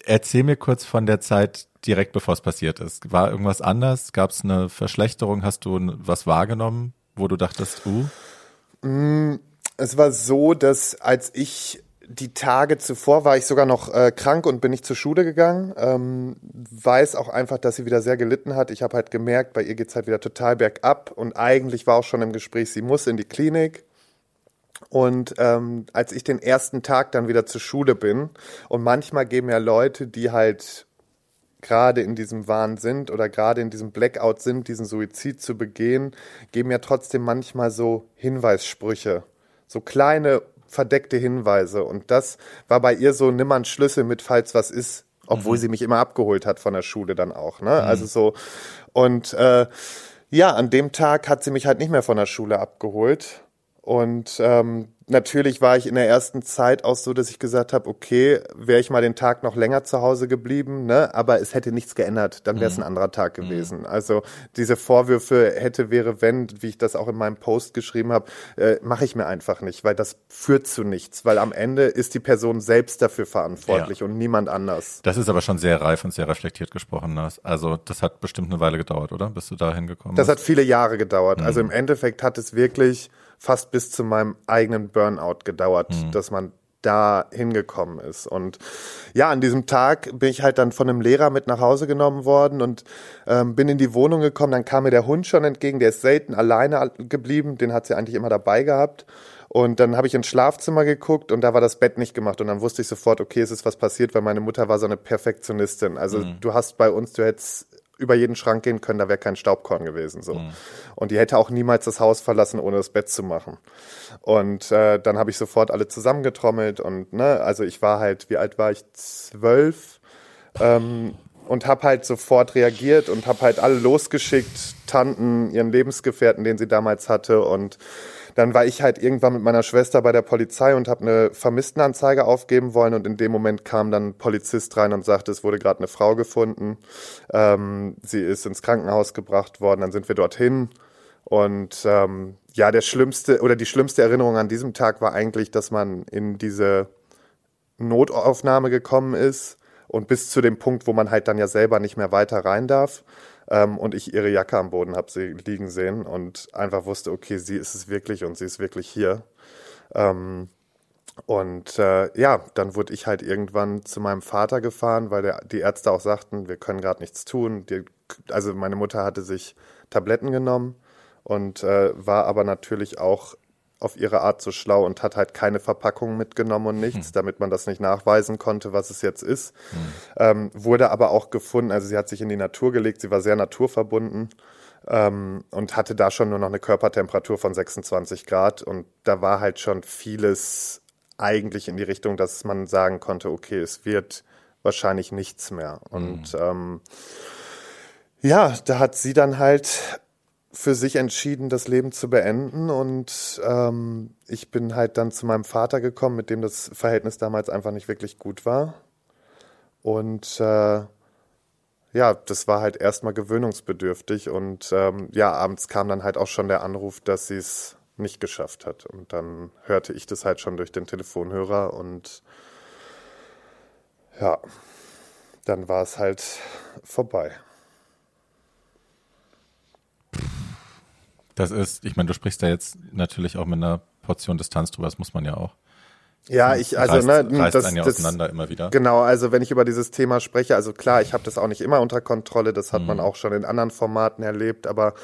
Speaker 1: erzähl mir kurz von der Zeit direkt bevor es passiert ist. War irgendwas anders? Gab es eine Verschlechterung? Hast du was wahrgenommen, wo du dachtest, uh?
Speaker 3: Mm, es war so, dass als ich die Tage zuvor war ich sogar noch äh, krank und bin nicht zur Schule gegangen. Ähm, weiß auch einfach, dass sie wieder sehr gelitten hat. Ich habe halt gemerkt, bei ihr geht's halt wieder total bergab und eigentlich war auch schon im Gespräch, sie muss in die Klinik. Und ähm, als ich den ersten Tag dann wieder zur Schule bin, und manchmal geben ja Leute, die halt gerade in diesem Wahn sind oder gerade in diesem Blackout sind, diesen Suizid zu begehen, geben ja trotzdem manchmal so Hinweissprüche, so kleine verdeckte Hinweise. Und das war bei ihr so, nimm mal einen Schlüssel mit, falls was ist, obwohl mhm. sie mich immer abgeholt hat von der Schule dann auch. Ne? Mhm. Also so und äh, ja, an dem Tag hat sie mich halt nicht mehr von der Schule abgeholt und ähm, natürlich war ich in der ersten Zeit auch so, dass ich gesagt habe, okay, wäre ich mal den Tag noch länger zu Hause geblieben, ne? aber es hätte nichts geändert, dann wäre es mhm. ein anderer Tag mhm. gewesen. Mhm. Also diese Vorwürfe hätte, wäre, wenn, wie ich das auch in meinem Post geschrieben habe, äh, mache ich mir einfach nicht, weil das führt zu nichts, weil am Ende ist die Person selbst dafür verantwortlich ja. und niemand anders.
Speaker 1: Das ist aber schon sehr reif und sehr reflektiert gesprochen. Lars. Also das hat bestimmt eine Weile gedauert, oder? Bis du da hingekommen
Speaker 3: bist? Das hat viele Jahre gedauert. Also mhm. Also im Endeffekt hat es wirklich fast bis zu meinem eigenen Burnout gedauert, mhm. dass man da hingekommen ist. Und ja, an diesem Tag bin ich halt dann von einem Lehrer mit nach Hause genommen worden und ähm, bin in die Wohnung gekommen. Dann kam mir der Hund schon entgegen, der ist selten alleine geblieben, den hat sie eigentlich immer dabei gehabt. Und dann habe ich ins Schlafzimmer geguckt und da war das Bett nicht gemacht. Und dann wusste ich sofort, okay, es ist was passiert, weil meine Mutter war so eine Perfektionistin. Also mhm. du hast bei uns, du hättest über jeden Schrank gehen können, da wäre kein Staubkorn gewesen. So. Mhm. Und die hätte auch niemals das Haus verlassen, ohne das Bett zu machen. Und äh, dann habe ich sofort alle zusammengetrommelt und ne, also ich war halt, wie alt war ich? Zwölf. Ähm, und habe halt sofort reagiert und habe halt alle losgeschickt, Tanten, ihren Lebensgefährten, den sie damals hatte und dann war ich halt irgendwann mit meiner Schwester bei der Polizei und habe eine Vermisstenanzeige aufgeben wollen und in dem Moment kam dann ein Polizist rein und sagte, es wurde gerade eine Frau gefunden. Ähm, sie ist ins Krankenhaus gebracht worden. Dann sind wir dorthin und ähm, ja, der schlimmste oder die schlimmste Erinnerung an diesem Tag war eigentlich, dass man in diese Notaufnahme gekommen ist und bis zu dem Punkt, wo man halt dann ja selber nicht mehr weiter rein darf ähm, und ich ihre Jacke am Boden habe sie liegen sehen und einfach wusste, okay, sie ist es wirklich und sie ist wirklich hier. Ähm, und äh, ja, dann wurde ich halt irgendwann zu meinem Vater gefahren, weil der, die Ärzte auch sagten, wir können gerade nichts tun. Die, also meine Mutter hatte sich Tabletten genommen und äh, war aber natürlich auch auf ihre Art so schlau und hat halt keine Verpackung mitgenommen und nichts, hm. damit man das nicht nachweisen konnte, was es jetzt ist. Hm. Ähm, wurde aber auch gefunden, also sie hat sich in die Natur gelegt, sie war sehr naturverbunden. ähm, und hatte da schon nur noch eine Körpertemperatur von 26 Grad und da war halt schon vieles eigentlich in die Richtung, dass man sagen konnte, okay, es wird wahrscheinlich nichts mehr. Und mhm. ähm, ja, da hat sie dann halt für sich entschieden, das Leben zu beenden. Und ähm, ich bin halt dann zu meinem Vater gekommen, mit dem das Verhältnis damals einfach nicht wirklich gut war. Und äh, ja, das war halt erstmal gewöhnungsbedürftig. Und ähm, ja, abends kam dann halt auch schon der Anruf, dass sie es nicht geschafft hat. Und dann hörte ich das halt schon durch den Telefonhörer und ja, dann war es halt vorbei.
Speaker 1: Das ist, ich meine, du sprichst da jetzt natürlich auch mit einer Portion Distanz drüber, das muss man ja auch.
Speaker 3: Ja, ich also reißt,
Speaker 1: ne, reißt das, einen ja das, auseinander immer wieder.
Speaker 3: Genau, also wenn ich über dieses Thema spreche, also klar, ich habe das auch nicht immer unter Kontrolle, das hat mhm. man auch schon in anderen Formaten erlebt, aber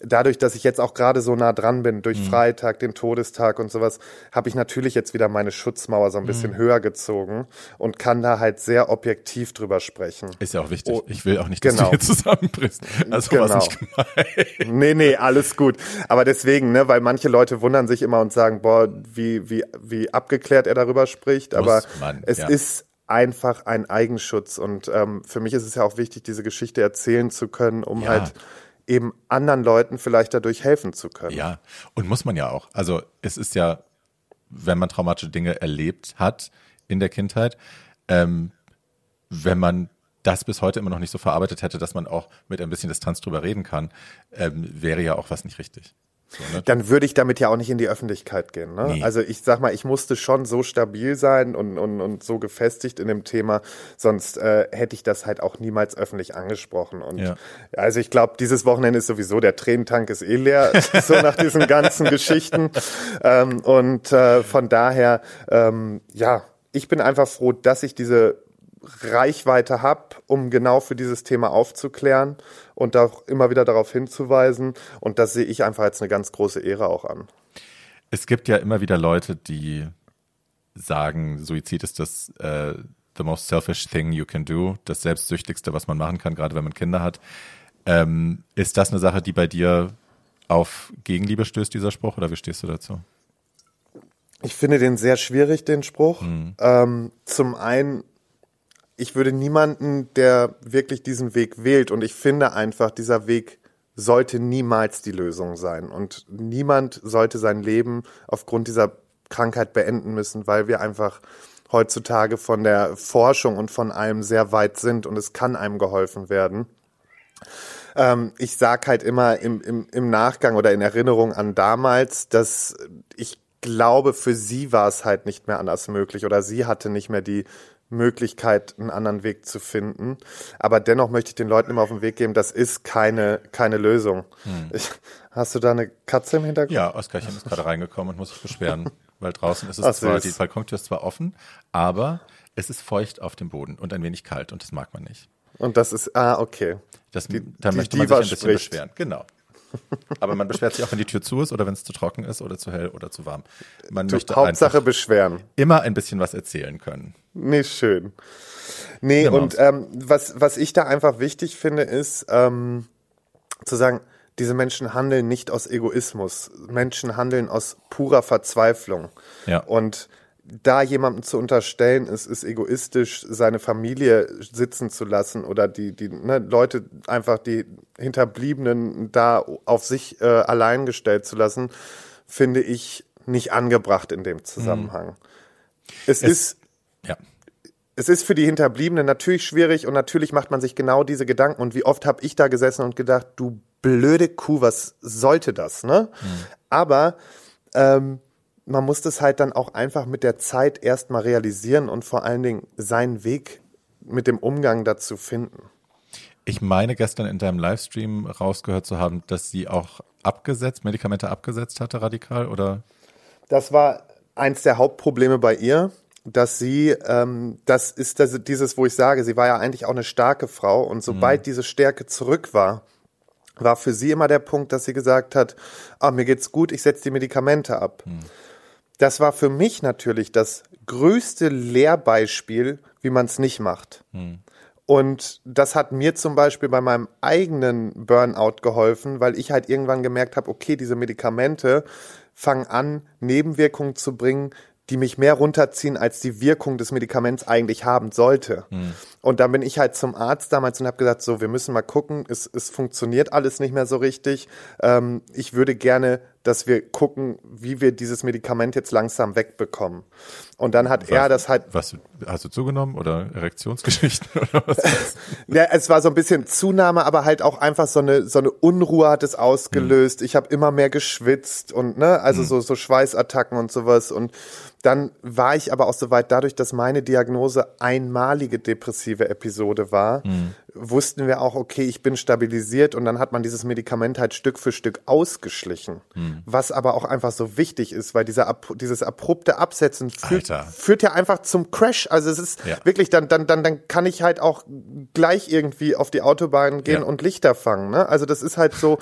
Speaker 3: dadurch, dass ich jetzt auch gerade so nah dran bin, durch mhm. Freitag, den Todestag und sowas, habe ich natürlich jetzt wieder meine Schutzmauer so ein bisschen mhm. höher gezogen und kann da halt sehr objektiv drüber sprechen.
Speaker 1: Ist ja auch wichtig. Oh, ich will auch nicht, dass genau. du hier zusammenbrichst. Also genau. was nicht
Speaker 3: gemeint. Nee, nee, alles gut. Aber deswegen, ne, weil manche Leute wundern sich immer und sagen, boah, wie, wie, wie abgeklärt er darüber spricht. Muss Aber man, es ja. ist einfach ein Eigenschutz. Und ähm, für mich ist es ja auch wichtig, diese Geschichte erzählen zu können, um ja. halt eben anderen Leuten vielleicht dadurch helfen zu können.
Speaker 1: Ja, und muss man ja auch. Also es ist ja, wenn man traumatische Dinge erlebt hat in der Kindheit, ähm, wenn man das bis heute immer noch nicht so verarbeitet hätte, dass man auch mit ein bisschen Distanz drüber reden kann, ähm, wäre ja auch was nicht richtig.
Speaker 3: So, ne? Dann würde ich damit ja auch nicht in die Öffentlichkeit gehen. Ne? Nee. Also ich sag mal, ich musste schon so stabil sein und, und, und so gefestigt in dem Thema, sonst äh, hätte ich das halt auch niemals öffentlich angesprochen. Und ja. also ich glaube, dieses Wochenende ist sowieso, der Tränentank ist eh leer, so nach diesen ganzen Geschichten. Ähm, und äh, von daher, ähm, ja, ich bin einfach froh, dass ich diese Reichweite habe, um genau für dieses Thema aufzuklären und auch immer wieder darauf hinzuweisen. Und das sehe ich einfach als eine ganz große Ehre auch an.
Speaker 1: Es gibt ja immer wieder Leute, die sagen, Suizid ist das äh, the most selfish thing you can do, das selbstsüchtigste, was man machen kann, gerade wenn man Kinder hat. Ähm, ist das eine Sache, die bei dir auf Gegenliebe stößt, dieser Spruch, oder wie stehst du dazu?
Speaker 3: Ich finde den sehr schwierig, den Spruch. Mhm. Ähm, zum einen ich würde niemanden, der wirklich diesen Weg wählt, und ich finde einfach, dieser Weg sollte niemals die Lösung sein. Und niemand sollte sein Leben aufgrund dieser Krankheit beenden müssen, weil wir einfach heutzutage von der Forschung und von allem sehr weit sind und es kann einem geholfen werden. Ähm, ich sag halt immer im, im, im Nachgang oder in Erinnerung an damals, dass ich glaube, für sie war es halt nicht mehr anders möglich oder sie hatte nicht mehr die Möglichkeit, einen anderen Weg zu finden. Aber dennoch möchte ich den Leuten immer auf den Weg geben, das ist keine, keine Lösung. Hm. Ich, hast du da eine Katze im Hintergrund?
Speaker 1: Ja, Oskarchen ist gerade reingekommen und muss sich beschweren, weil draußen ist es Ach, zwar, die Balkontür ist zwar offen, aber es ist feucht auf dem Boden und ein wenig kalt und das mag man nicht.
Speaker 3: Und das ist, ah, okay.
Speaker 1: Das, die, die möchte man Diva sich ein bisschen spricht. beschweren. Genau. Aber man beschwert sich auch, wenn die Tür zu ist oder wenn es zu trocken ist oder zu hell oder zu warm. Man
Speaker 3: du, möchte Hauptsache beschweren.
Speaker 1: Immer ein bisschen was erzählen können.
Speaker 3: Nee, schön. Nee, ja, und ähm, was, was ich da einfach wichtig finde, ist ähm, zu sagen, diese Menschen handeln nicht aus Egoismus. Menschen handeln aus purer Verzweiflung.
Speaker 1: Ja.
Speaker 3: Und da jemandem zu unterstellen, es ist egoistisch, seine Familie sitzen zu lassen oder die, die ne, Leute einfach die Hinterbliebenen da auf sich äh, allein gestellt zu lassen, finde ich nicht angebracht in dem Zusammenhang. Mhm. Es, es, ist ja. Es ist für die Hinterbliebenen natürlich schwierig und natürlich macht man sich genau diese Gedanken. Und wie oft habe ich da gesessen und gedacht, du blöde Kuh, was sollte das, ne? Mhm. Aber ähm, man muss das halt dann auch einfach mit der Zeit erstmal realisieren und vor allen Dingen seinen Weg mit dem Umgang dazu finden.
Speaker 1: Ich meine gestern in deinem Livestream rausgehört zu haben, dass sie auch abgesetzt, Medikamente abgesetzt hatte, radikal, oder?
Speaker 3: Das war eins der Hauptprobleme bei ihr, dass sie, ähm, das ist das, dieses, wo ich sage, sie war ja eigentlich auch eine starke Frau und sobald mhm. diese Stärke zurück war, war für sie immer der Punkt, dass sie gesagt hat, ah, mir geht's gut, ich setze die Medikamente ab. Mhm das war für mich natürlich das größte Lehrbeispiel, wie man es nicht macht. Hm. Und das hat mir zum Beispiel bei meinem eigenen Burnout geholfen, weil ich halt irgendwann gemerkt habe, okay, diese Medikamente fangen an, Nebenwirkungen zu bringen, die mich mehr runterziehen, als die Wirkung des Medikaments eigentlich haben sollte. Mhm. Und dann bin ich halt zum Arzt damals und habe gesagt, so, wir müssen mal gucken, es, es funktioniert alles nicht mehr so richtig. Ähm, ich würde gerne, dass wir gucken, wie wir dieses Medikament jetzt langsam wegbekommen. Und dann hat was, er das halt.
Speaker 1: Was hast du zugenommen oder Erektionsgeschichten oder was?
Speaker 3: ja, es war so ein bisschen Zunahme, aber halt auch einfach so eine so eine Unruhe hat es ausgelöst. Hm. Ich habe immer mehr geschwitzt und ne, also hm. so so Schweißattacken und sowas und dann war ich aber auch soweit, dadurch, dass meine Diagnose einmalige depressive Episode war, mhm. wussten wir auch, okay, ich bin stabilisiert und dann hat man dieses Medikament halt Stück für Stück ausgeschlichen. Mhm. Was aber auch einfach so wichtig ist, weil dieser, dieses abrupte Absetzen führt, führt ja einfach zum Crash. Also es ist ja. wirklich, dann, dann, dann, dann kann ich halt auch gleich irgendwie auf die Autobahn gehen ja. und Lichter fangen. Ne? Also das ist halt so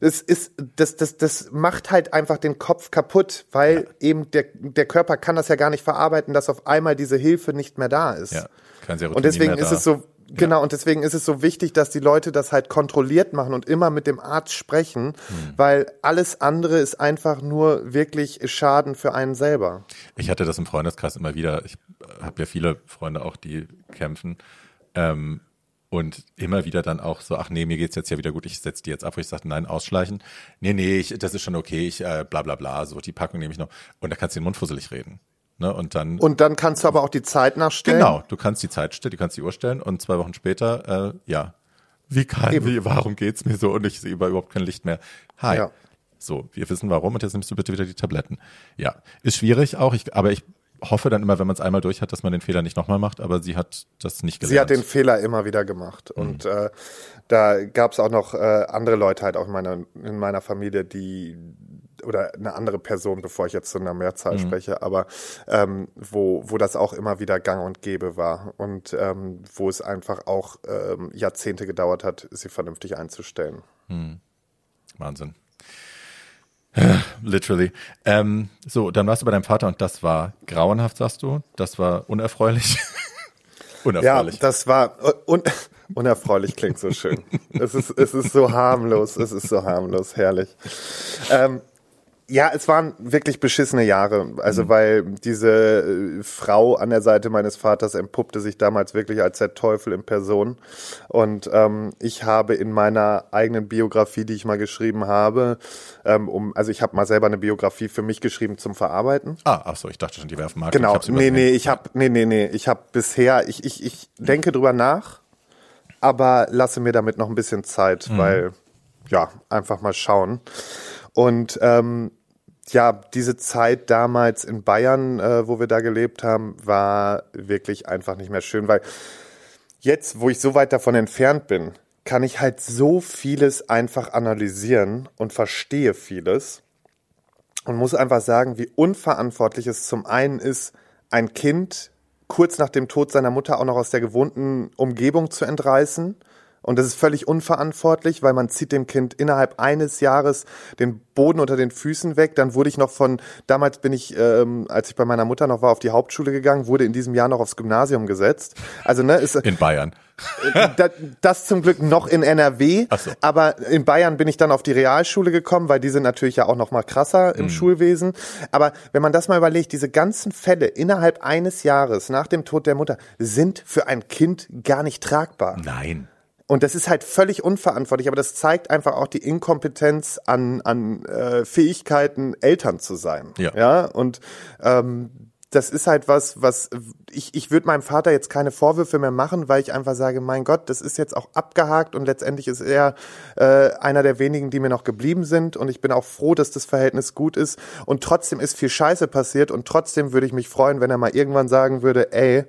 Speaker 3: das ist, das, das, das macht halt einfach den Kopf kaputt, weil ja. eben der, der Körper kann das ja gar nicht verarbeiten, dass auf einmal diese Hilfe nicht mehr da ist. Ja, kein Serotonin und deswegen ist es so, Genau, ja. und deswegen ist es so wichtig, dass die Leute das halt kontrolliert machen und immer mit dem Arzt sprechen, hm. weil alles andere ist einfach nur wirklich Schaden für einen selber.
Speaker 1: Ich hatte das im Freundeskreis immer wieder. Ich habe ja viele Freunde auch, die kämpfen. Ähm, und immer wieder dann auch so, ach nee, mir geht's jetzt ja wieder gut, ich setze die jetzt ab, wo ich sage, nein, ausschleichen. Nee, nee, ich, das ist schon okay, ich äh, bla bla bla, so die Packung nehme ich noch. Und da kannst du den Mund fusselig reden. Ne? Und dann.
Speaker 3: Und dann kannst du aber auch die Zeit nachstellen.
Speaker 1: Genau, du kannst die Zeit stellen, du kannst die Uhr stellen und zwei Wochen später, äh, ja. Wie kann, wie, warum geht's mir so und ich sehe überhaupt kein Licht mehr. Hi. Ja. So, wir wissen warum und jetzt nimmst du bitte wieder die Tabletten. Ja, ist schwierig auch, ich, aber ich hoffe dann immer, wenn man es einmal durch hat, dass man den Fehler nicht nochmal macht, aber sie hat das nicht gelernt.
Speaker 3: Sie hat den Fehler immer wieder gemacht. Mhm. Und äh, da gab es auch noch äh, andere Leute halt auch in meiner, in meiner Familie, die oder eine andere Person, bevor ich jetzt zu einer Mehrzahl mhm. spreche, aber ähm, wo, wo das auch immer wieder gang und gäbe war und ähm, wo es einfach auch ähm, Jahrzehnte gedauert hat, sie vernünftig einzustellen.
Speaker 1: Mhm. Wahnsinn. Literally. Ähm, so, dann warst du bei deinem Vater und das war grauenhaft, sagst du. Das war unerfreulich.
Speaker 3: unerfreulich. Ja, das war un unerfreulich klingt so schön. es ist es ist so harmlos. Es ist so harmlos, herrlich. Ähm, ja, es waren wirklich beschissene Jahre. Also, mhm. weil diese äh, Frau an der Seite meines Vaters entpuppte sich damals wirklich als der Teufel in Person. Und ähm, ich habe in meiner eigenen Biografie, die ich mal geschrieben habe, ähm, um, also ich habe mal selber eine Biografie für mich geschrieben zum Verarbeiten.
Speaker 1: Ah, ach so, ich dachte schon, die werfen Marken.
Speaker 3: Genau, nee, nee, ich habe, nee, nee, nee, ich habe bisher, ich, ich, ich denke drüber nach, aber lasse mir damit noch ein bisschen Zeit, mhm. weil, ja, einfach mal schauen. Und ähm, ja, diese Zeit damals in Bayern, äh, wo wir da gelebt haben, war wirklich einfach nicht mehr schön, weil jetzt, wo ich so weit davon entfernt bin, kann ich halt so vieles einfach analysieren und verstehe vieles und muss einfach sagen, wie unverantwortlich es zum einen ist, ein Kind kurz nach dem Tod seiner Mutter auch noch aus der gewohnten Umgebung zu entreißen und das ist völlig unverantwortlich, weil man zieht dem Kind innerhalb eines Jahres den Boden unter den Füßen weg. Dann wurde ich noch von, damals bin ich, ähm, als ich bei meiner Mutter noch war, auf die Hauptschule gegangen, wurde in diesem Jahr noch aufs Gymnasium gesetzt. Also, ne, ist.
Speaker 1: In Bayern.
Speaker 3: das, das zum Glück noch in NRW. Ach so. Aber in Bayern bin ich dann auf die Realschule gekommen, weil die sind natürlich ja auch noch mal krasser im mhm. Schulwesen. Aber wenn man das mal überlegt, diese ganzen Fälle innerhalb eines Jahres nach dem Tod der Mutter sind für ein Kind gar nicht tragbar.
Speaker 1: Nein.
Speaker 3: Und das ist halt völlig unverantwortlich, aber das zeigt einfach auch die Inkompetenz an, an äh, Fähigkeiten, Eltern zu sein. Ja. ja? Und ähm, das ist halt was, was ich, ich würde meinem Vater jetzt keine Vorwürfe mehr machen, weil ich einfach sage, mein Gott, das ist jetzt auch abgehakt und letztendlich ist er äh, einer der wenigen, die mir noch geblieben sind und ich bin auch froh, dass das Verhältnis gut ist und trotzdem ist viel Scheiße passiert und trotzdem würde ich mich freuen, wenn er mal irgendwann sagen würde, ey,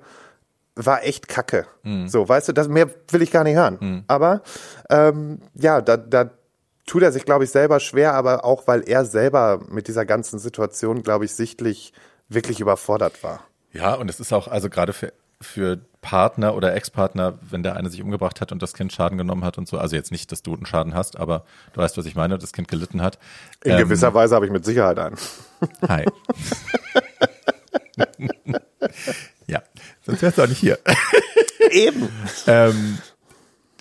Speaker 3: war echt kacke. Mhm. So, weißt du, das mehr will ich gar nicht hören. Mhm. Aber ähm, ja, da, da tut er sich, glaube ich, selber schwer, aber auch weil er selber mit dieser ganzen Situation, glaube ich, sichtlich wirklich überfordert war.
Speaker 1: Ja, und es ist auch, also gerade für, für Partner oder Ex-Partner, wenn der eine sich umgebracht hat und das Kind Schaden genommen hat und so, also jetzt nicht, dass du einen Schaden hast, aber du weißt, was ich meine, das Kind gelitten hat.
Speaker 3: In ähm, gewisser Weise habe ich mit Sicherheit einen.
Speaker 1: Hi. Sonst wärst du auch nicht hier.
Speaker 3: Eben.
Speaker 1: ähm,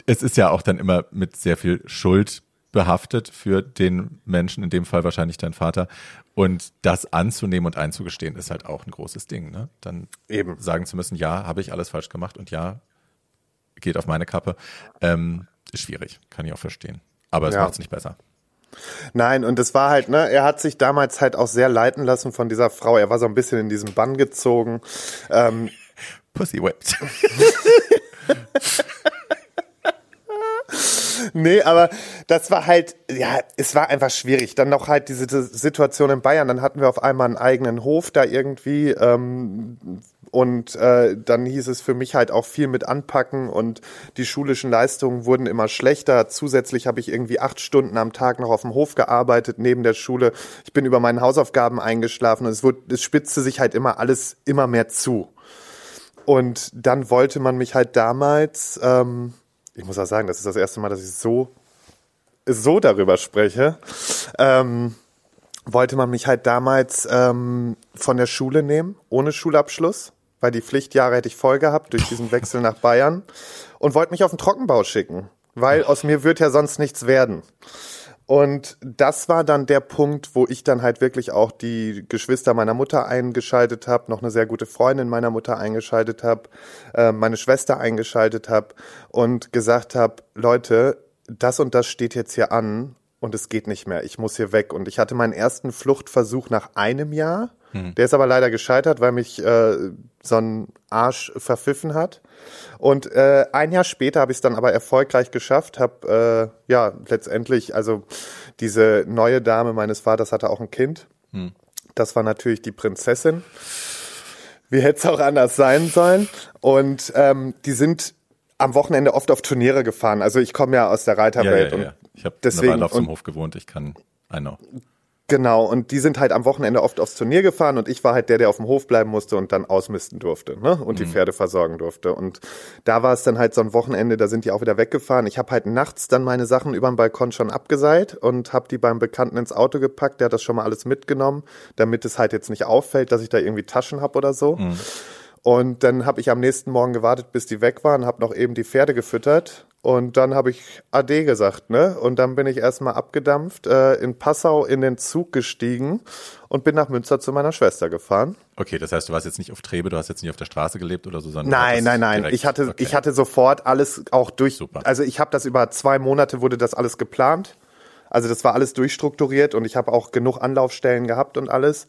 Speaker 1: es ist ja auch dann immer mit sehr viel Schuld behaftet für den Menschen, in dem Fall wahrscheinlich dein Vater. Und das anzunehmen und einzugestehen, ist halt auch ein großes Ding. Ne? Dann
Speaker 3: Eben.
Speaker 1: sagen zu müssen, ja, habe ich alles falsch gemacht und ja, geht auf meine Kappe, ähm, ist schwierig, kann ich auch verstehen. Aber es
Speaker 3: Ja.
Speaker 1: macht es nicht besser.
Speaker 3: Nein, und es war halt, ne, er hat sich damals halt auch sehr leiten lassen von dieser Frau. Er war so ein bisschen in diesen Bann gezogen. Ähm,
Speaker 1: Pussy whipped.
Speaker 3: nee, aber das war halt, ja, es war einfach schwierig. Dann noch halt diese Situation in Bayern. Dann hatten wir auf einmal einen eigenen Hof da irgendwie. Ähm, und äh, dann hieß es für mich halt auch viel mit anpacken und die schulischen Leistungen wurden immer schlechter. Zusätzlich habe ich irgendwie acht Stunden am Tag noch auf dem Hof gearbeitet, neben der Schule. Ich bin über meinen Hausaufgaben eingeschlafen und es, wurde, es spitzte sich halt immer alles immer mehr zu. Und dann wollte man mich halt damals, ähm, ich muss auch sagen, das ist das erste Mal, dass ich so, so darüber spreche, ähm, wollte man mich halt damals ähm, von der Schule nehmen, ohne Schulabschluss, weil die Pflichtjahre hätte ich voll gehabt durch diesen Wechsel nach Bayern und wollte mich auf den Trockenbau schicken, weil aus mir wird ja sonst nichts werden. Und das war dann der Punkt, wo ich dann halt wirklich auch die Geschwister meiner Mutter eingeschaltet habe, noch eine sehr gute Freundin meiner Mutter eingeschaltet habe, äh, meine Schwester eingeschaltet habe und gesagt habe, Leute, das und das steht jetzt hier an und es geht nicht mehr. Ich muss hier weg. Und ich hatte meinen ersten Fluchtversuch nach einem Jahr. Der ist aber leider gescheitert, weil mich äh, so ein Arsch verpfiffen hat. Und äh, ein Jahr später habe ich es dann aber erfolgreich geschafft, habe äh, ja letztendlich, also diese neue Dame meines Vaters hatte auch ein Kind. Das war natürlich die Prinzessin. Wie hätte es auch anders sein sollen? Und ähm, die sind am Wochenende oft auf Turniere gefahren. Also ich komme ja aus der
Speaker 1: Ja, ja,
Speaker 3: Reiterwelt
Speaker 1: ja,
Speaker 3: und
Speaker 1: ja. Ich habe eine
Speaker 3: deswegen-
Speaker 1: Weile auf
Speaker 3: und-
Speaker 1: Hof gewohnt. Ich kann, I know.
Speaker 3: Genau, und die sind halt am Wochenende oft aufs Turnier gefahren und ich war halt der, der auf dem Hof bleiben musste und dann ausmisten durfte ne? und die Pferde versorgen durfte. Und da war es dann halt so ein Wochenende, da sind die auch wieder weggefahren. Ich habe halt nachts dann meine Sachen über den Balkon schon abgeseilt und habe die beim Bekannten ins Auto gepackt. Der hat das schon mal alles mitgenommen, damit es halt jetzt nicht auffällt, dass ich da irgendwie Taschen hab oder so. Und dann habe ich am nächsten Morgen gewartet, bis die weg waren, habe noch eben die Pferde gefüttert und dann habe ich Ade gesagt, ne? Und dann bin ich erstmal abgedampft, äh, in Passau in den Zug gestiegen und bin nach Münster zu meiner Schwester gefahren.
Speaker 1: Okay, das heißt, du warst jetzt nicht auf Trebe, du hast jetzt nicht auf der Straße gelebt oder so, sondern
Speaker 3: Nein, nein, nein.
Speaker 1: direkt-
Speaker 3: Ich hatte,
Speaker 1: okay.
Speaker 3: ich hatte sofort alles auch durch.
Speaker 1: Super.
Speaker 3: Also ich habe das über zwei Monate wurde das alles geplant. Also das war alles durchstrukturiert und ich habe auch genug Anlaufstellen gehabt und alles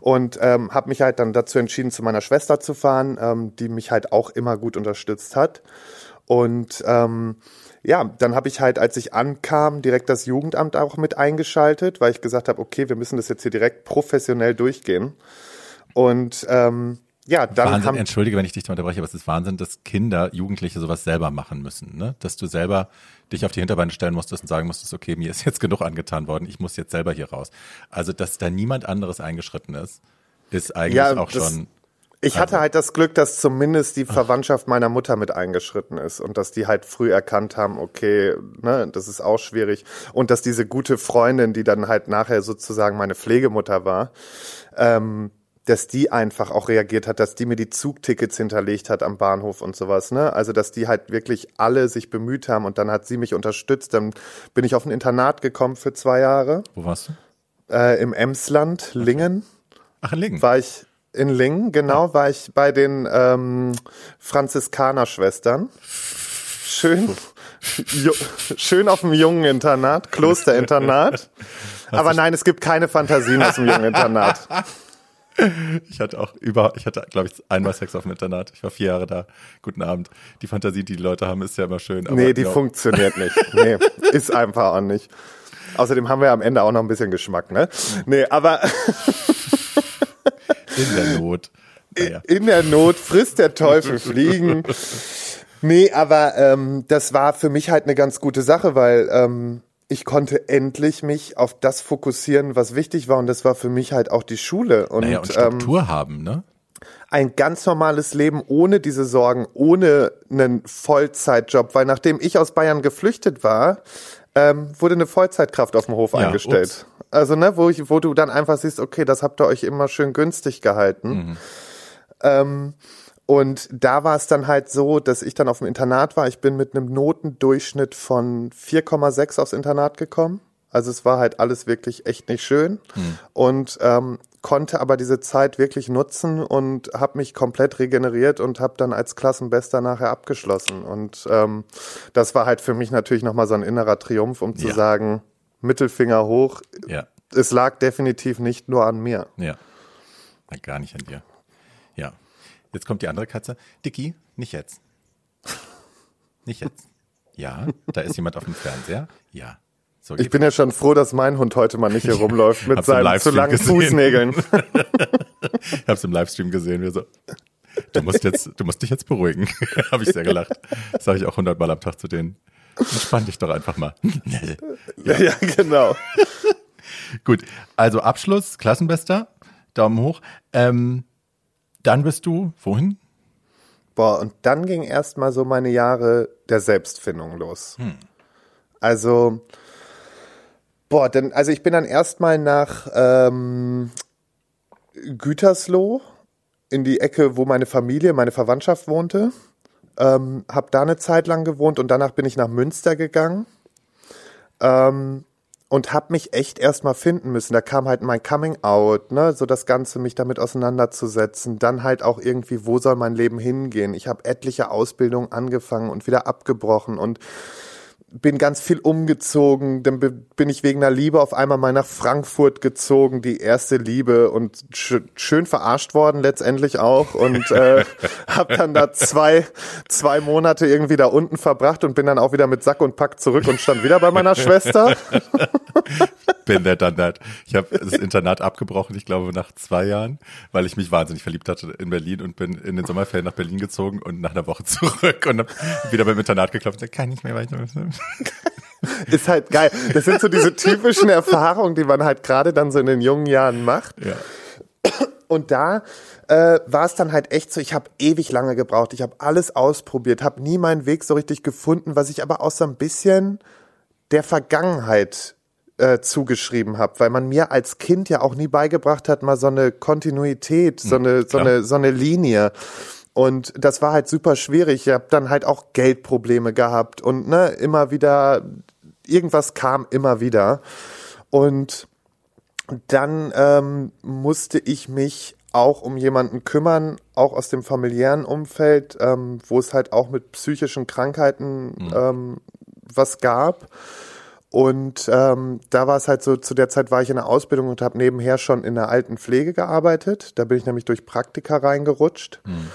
Speaker 3: und ähm, habe mich halt dann dazu entschieden, zu meiner Schwester zu fahren, ähm, die mich halt auch immer gut unterstützt hat. Und ähm, ja, dann habe ich halt, als ich ankam, direkt das Jugendamt auch mit eingeschaltet, weil ich gesagt habe, okay, wir müssen das jetzt hier direkt professionell durchgehen. Und ähm, ja, dann
Speaker 1: Wahnsinn,
Speaker 3: haben
Speaker 1: entschuldige, wenn ich dich da unterbreche, aber es ist Wahnsinn, dass Kinder, Jugendliche sowas selber machen müssen, ne? Dass du selber dich auf die Hinterbeine stellen musstest und sagen musstest, okay, mir ist jetzt genug angetan worden, ich muss jetzt selber hier raus. Also, dass da niemand anderes eingeschritten ist, ist eigentlich
Speaker 3: Ja,
Speaker 1: auch schon.
Speaker 3: Ich hatte halt das Glück, dass zumindest die Verwandtschaft meiner Mutter mit eingeschritten ist und dass die halt früh erkannt haben, okay, ne, das ist auch schwierig und dass diese gute Freundin, die dann halt nachher sozusagen meine Pflegemutter war, ähm, dass die einfach auch reagiert hat, dass die mir die Zugtickets hinterlegt hat am Bahnhof und sowas, ne? Also, dass die halt wirklich alle sich bemüht haben und dann hat sie mich unterstützt. Dann bin ich auf ein Internat gekommen für zwei Jahre
Speaker 1: Wo warst du?
Speaker 3: äh, im Emsland, Lingen
Speaker 1: Ach, in Lingen.
Speaker 3: war ich in Lingen, genau, war ich bei den ähm, Franziskanerschwestern. Schön, schön auf dem jungen Internat, Klosterinternat. Aber nein, es gibt keine Fantasien aus dem jungen Internat.
Speaker 1: Ich hatte auch über, ich hatte, glaube ich, einmal Sex auf dem Internat. Ich war vier Jahre da. Guten Abend. Die Fantasie, die die Leute haben, ist ja immer schön. Aber
Speaker 3: Nee, die
Speaker 1: ja,
Speaker 3: funktioniert nicht. Nee, ist einfach auch nicht. Außerdem haben wir am Ende auch noch ein bisschen Geschmack, ne? Nee, aber
Speaker 1: in der Not. Naja.
Speaker 3: in der Not frisst der Teufel Fliegen. Nee, aber ähm, das war für mich halt eine ganz gute Sache, weil ähm, ich konnte endlich mich auf das fokussieren, was wichtig war. Und das war für mich halt auch die Schule. Und,
Speaker 1: Naja, und
Speaker 3: ähm,
Speaker 1: Struktur haben, ne?
Speaker 3: ein ganz normales Leben ohne diese Sorgen, ohne einen Vollzeitjob. Weil nachdem ich aus Bayern geflüchtet war, ähm, wurde eine Vollzeitkraft auf dem Hof
Speaker 1: Ja,
Speaker 3: eingestellt.
Speaker 1: ups.
Speaker 3: Also, ne, wo, ich, wo du dann einfach siehst, okay, das habt ihr euch immer schön günstig gehalten.
Speaker 1: Mhm.
Speaker 3: Ähm, Und da war es dann halt so, dass ich dann auf dem Internat war. Ich bin mit einem Notendurchschnitt von 4,6 aufs Internat gekommen. Also es war halt alles wirklich echt nicht schön. Hm. Und ähm, konnte aber diese Zeit wirklich nutzen und habe mich komplett regeneriert und habe dann als Klassenbester nachher abgeschlossen. Und ähm, das war halt für mich natürlich nochmal so ein innerer Triumph, um zu ja. sagen, Mittelfinger hoch. Ja. Es lag definitiv nicht nur an mir.
Speaker 1: Ja. Gar nicht an dir. Ja. Jetzt kommt die andere Katze. Dicky, nicht jetzt. Nicht jetzt. Ja, da ist jemand auf dem Fernseher. Ja.
Speaker 3: So ich bin ja schon froh, dass mein Hund heute mal nicht hier rumläuft mit seinen zu langen gesehen. Fußnägeln.
Speaker 1: ich hab's im Livestream gesehen, wie so. Du musst jetzt, du musst dich jetzt beruhigen. Habe ich sehr gelacht. Das sage ich auch hundertmal am Tag zu denen. Entspann dich doch einfach mal.
Speaker 3: ja. ja, genau.
Speaker 1: Gut, also Abschluss, Klassenbester, Daumen hoch. Ähm, dann bist du wohin?
Speaker 3: Boah, und dann ging erstmal so meine Jahre der Selbstfindung los. Hm. Also Boah, denn, also ich bin dann erstmal nach ähm, Gütersloh in die Ecke, wo meine Familie, meine Verwandtschaft wohnte. Ähm, hab da eine Zeit lang gewohnt und danach bin ich nach Münster gegangen. Ähm, und hab mich echt erstmal finden müssen. Da kam halt mein Coming Out, ne, so das Ganze, mich damit auseinanderzusetzen. Dann halt auch irgendwie, wo soll mein Leben hingehen? Ich habe etliche Ausbildungen angefangen und wieder abgebrochen und bin ganz viel umgezogen, dann bin ich wegen einer Liebe auf einmal mal nach Frankfurt gezogen, die erste Liebe und sch schön verarscht worden letztendlich auch und äh, habe dann da zwei zwei Monate irgendwie da unten verbracht und bin dann auch wieder mit Sack und Pack zurück und stand wieder bei meiner Schwester.
Speaker 1: bin der dann that. Ich habe das Internat abgebrochen, ich glaube nach zwei Jahren, weil ich mich wahnsinnig verliebt hatte in Berlin und bin in den Sommerferien nach Berlin gezogen und nach einer Woche zurück und hab wieder beim Internat geklopft und gesagt, kann nicht mehr weiter.
Speaker 3: ist halt geil. Das sind so diese typischen Erfahrungen, die man halt gerade dann so in den jungen Jahren macht. Ja. Und da äh, war es dann halt echt so, ich habe ewig lange gebraucht, ich habe alles ausprobiert, habe nie meinen Weg so richtig gefunden, was ich aber auch so ein bisschen der Vergangenheit äh, zugeschrieben habe, weil man mir als Kind ja auch nie beigebracht hat, mal so eine Kontinuität, so hm, eine, so eine, so eine Linie. Und das war halt super schwierig. Ich habe dann halt auch Geldprobleme gehabt und ne, immer wieder, irgendwas kam immer wieder. Und dann ähm, musste ich mich auch um jemanden kümmern, auch aus dem familiären Umfeld, ähm, wo es halt auch mit psychischen Krankheiten mhm. ähm, was gab. Und ähm, da war es halt so, zu der Zeit war ich in der Ausbildung und habe nebenher schon in der alten Pflege gearbeitet. Da bin ich nämlich durch Praktika reingerutscht. Mhm